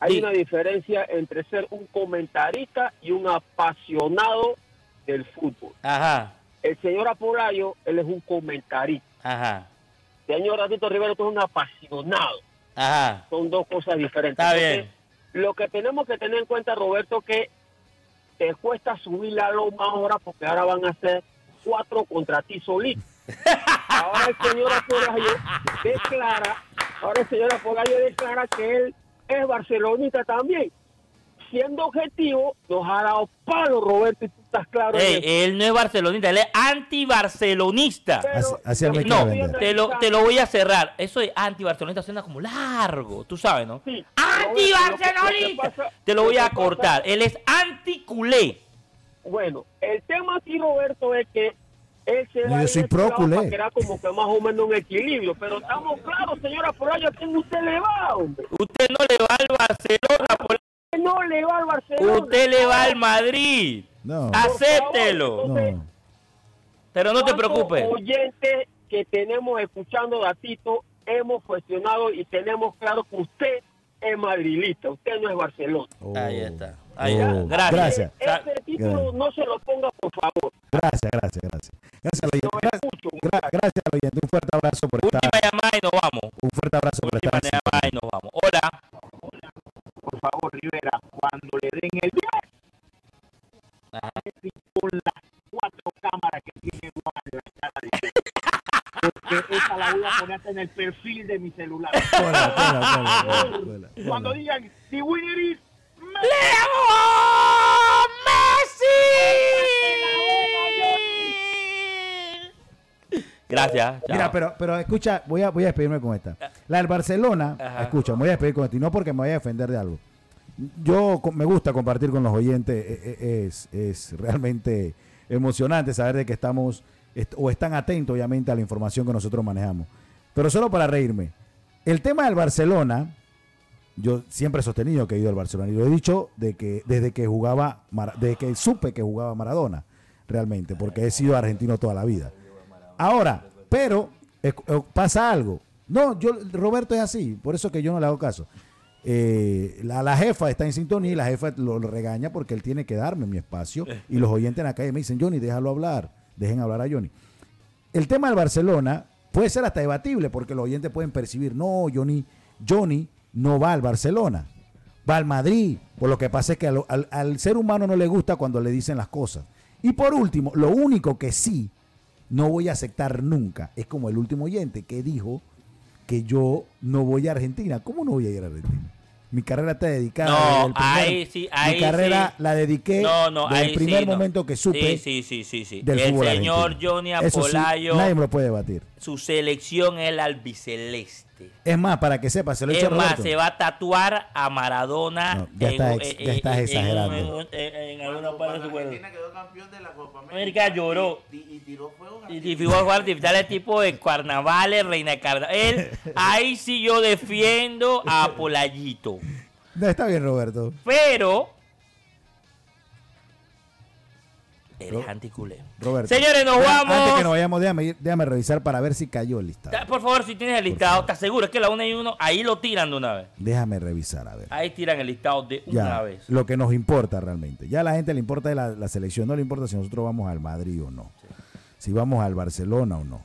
Hay Sí. una diferencia entre ser un comentarista y un apasionado del fútbol. Ajá, El señor Apolayo, él es un comentarista. ajá, Señor Datito Rivera, tú eres un apasionado. ajá. Son dos cosas diferentes. Está Entonces, bien. Lo que tenemos que tener en cuenta, Roberto, que te cuesta subir la loma ahora porque ahora van a ser cuatro contra ti solito. Ahora el señor Apolayo declara, ahora el señor Apolayo declara que él es barcelonista también. Siendo objetivo, nos ha dado palo, Roberto, y tú estás claro. Ey, él no es barcelonista, él es anti-barcelonista. Así- así me vender. Te lo, te lo voy a cerrar. Eso de anti-barcelonista suena como largo, tú sabes, ¿no? Sí, ¡Anti-barcelonista! Lo que- que Te lo voy a que cortar. Él es anti-culé. Bueno, el tema aquí, Roberto, es que él se No, va yo a ir soy para crear como que más o menos un equilibrio. Pero estamos claros, señora Polayo, ¿a quién usted le va, hombre? Usted no le va al Barcelona, por- no le va al Barcelona. usted le va al Madrid. No, Acéptelo. no. Pero no te ¿Cuántos preocupes. oyentes que tenemos escuchando Datito hemos cuestionado y tenemos claro que usted es madrilista, usted no es Barcelona. Oh. Ahí está. Ahí Oh. está. Gracias. Gracias. Ese título no se lo ponga, por favor. Gracias, gracias, gracias. Gracias, al oyente. Gra- escucho. gra- gracias, al oyente. Un fuerte abrazo por estar. Última llamada y nos vamos. Un fuerte abrazo por Última estar. en llamada y nos vamos. Hola. Por favor, Rivera, cuando le den el 10, con las cuatro cámaras que tiene Juan en la de Porque esa la voy a poner hasta en el perfil de mi celular. Hola, hola, hola, hola, hola. Cuando digan, the winner is Messi. Gracias. chao. Mira, pero, pero escucha, voy a, voy a despedirme con esta. La del Barcelona, Ajá. escucha, me voy a despedir con esto, y no porque me vaya a defender de algo. Yo me gusta compartir con los oyentes, e- e- es, es realmente emocionante saber de que estamos est- o están atentos obviamente a la información que nosotros manejamos. Pero solo para reírme, el tema del Barcelona, yo siempre he sostenido que he ido al Barcelona y lo he dicho de que desde que jugaba, desde que supe que jugaba Maradona, realmente, porque he sido argentino toda la vida. Ahora, pero eh, eh, pasa algo. No, yo Roberto es así, por eso que yo no le hago caso. Eh, la, la jefa está en sintonía y la jefa lo, lo regaña porque él tiene que darme mi espacio y los oyentes en la calle me dicen, Johnny, déjalo hablar, dejen hablar a Johnny. El tema del Barcelona puede ser hasta debatible porque los oyentes pueden percibir, no, Johnny, Johnny no va al Barcelona, va al Madrid. Por lo que pasa es que al, al- al ser humano no le gusta cuando le dicen las cosas. Y por último, lo único que sí no voy a aceptar nunca es como el último oyente que dijo que yo no voy a Argentina. ¿Cómo no voy a ir a Argentina? Mi carrera está dedicada. No, primer- ahí sí, ahí Mi carrera sí. la dediqué No, no, desde ahí el primer sí, momento que supe Sí, sí, sí, sí, del El fútbol señor argentino. Johnny Apolayo, nadie me lo puede debatir. su selección es el albiceleste. Es más, para que sepa, se lo he Es dicho a más, Roberto. se va a tatuar a Maradona No, ya está ex- ya estás en- exagerando. en- en- en alguna parte de su cuerpo. Argentina quedó campeón de la Copa América. América lloró. Y, y tiró fuego. Y y fijó a jugar el tipo de carnavales, reina de carnaval. Él, ahí sí yo defiendo a Polayito. No, está bien, Roberto. Pero. Eres anticulé. Roberto. Señores, nos An- Antes vamos. que nos vayamos, déjame, revisar para ver si cayó el listado. Ta- Por favor, si tienes el listado, ¿estás seguro? Es que la una y uno, ahí lo tiran de una vez. Déjame revisar, a ver. Ahí tiran el listado de una Ya, vez. lo que nos importa realmente. Ya a la gente le importa la, la selección, no le importa si nosotros vamos al Madrid o no. Si vamos al Barcelona o no.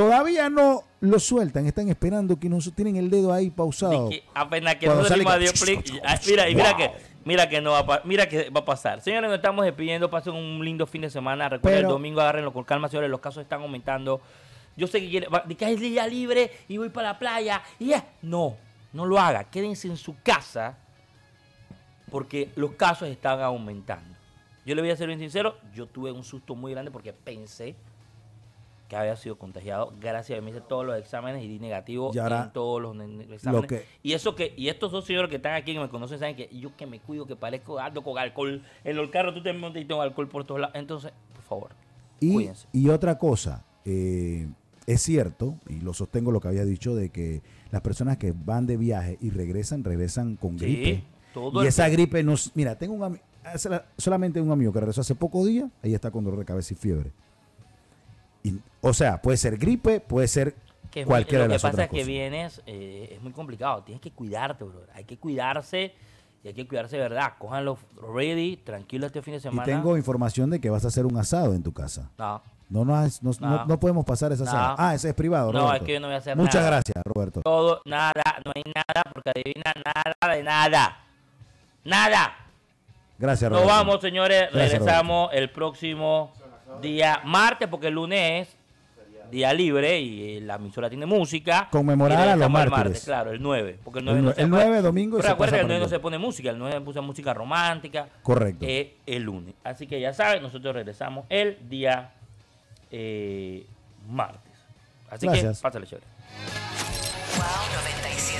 Todavía no lo sueltan, están esperando que nos tienen el dedo ahí pausado. Que apenas que Cuando no sale le que- y- ah, mira, y mira que, mira que no va a, mira que va a pasar. Señores, nos estamos despidiendo, pasen un lindo fin de semana. Recuerden, el domingo agárrenlo con calma, señores, los casos están aumentando. Yo sé que quiere, de que es día libre y voy para la playa y ya. No, no lo haga, quédense en su casa porque los casos están aumentando. Yo le voy a ser bien sincero, yo tuve un susto muy grande porque pensé que había sido contagiado. Gracias a mí hice todos los exámenes y di negativo Y ahora, en todos los ne- ne- exámenes. que- Y eso que, y estos dos señores que están aquí que me conocen saben que yo que me cuido, que parezco ando con alcohol. En el carro tú te montas y tengo alcohol por todos lados. Entonces, por favor, Y, cuídense. y otra cosa, eh, es cierto, y lo sostengo lo que había dicho, de que las personas que van de viaje y regresan, regresan con Sí, gripe. todo y esa tiempo. gripe nos... Mira, tengo un ami- hace la- solamente un amigo que regresó hace pocos días, ahí está con dolor de cabeza y fiebre. Y, o sea, puede ser gripe, puede ser Que es muy- cualquiera lo de que las pasa otras es que vienes, eh, es muy complicado. Tienes que cuidarte, bro. Hay que cuidarse y hay que cuidarse de verdad. Cójanlo ready, tranquilo este fin de Y semana. tengo información de que vas a hacer un asado en tu casa. No, No, no, no, no- No. no podemos pasar esa No. asado. Ah, ese es privado, No, Roberto. es que yo no voy a hacer Muchas nada. gracias, Roberto. todo, nada, no hay nada, porque adivina nada de nada. Nada. Gracias, Nos Roberto. vamos, señores. Gracias, Regresamos el próximo día martes, porque el lunes es día libre y eh, la emisora tiene música. Conmemorar a los el mártires. martes, claro, el 9. Porque el El 9, no nue- se el puede- 9 domingo y Pero pasa que el para 9 no el se pone música, el 9 puso música romántica. Correcto. eh, el lunes. Así que ya saben, nosotros regresamos el día eh, martes. Así Gracias. que, pásale chévere. Wow 97 y medio.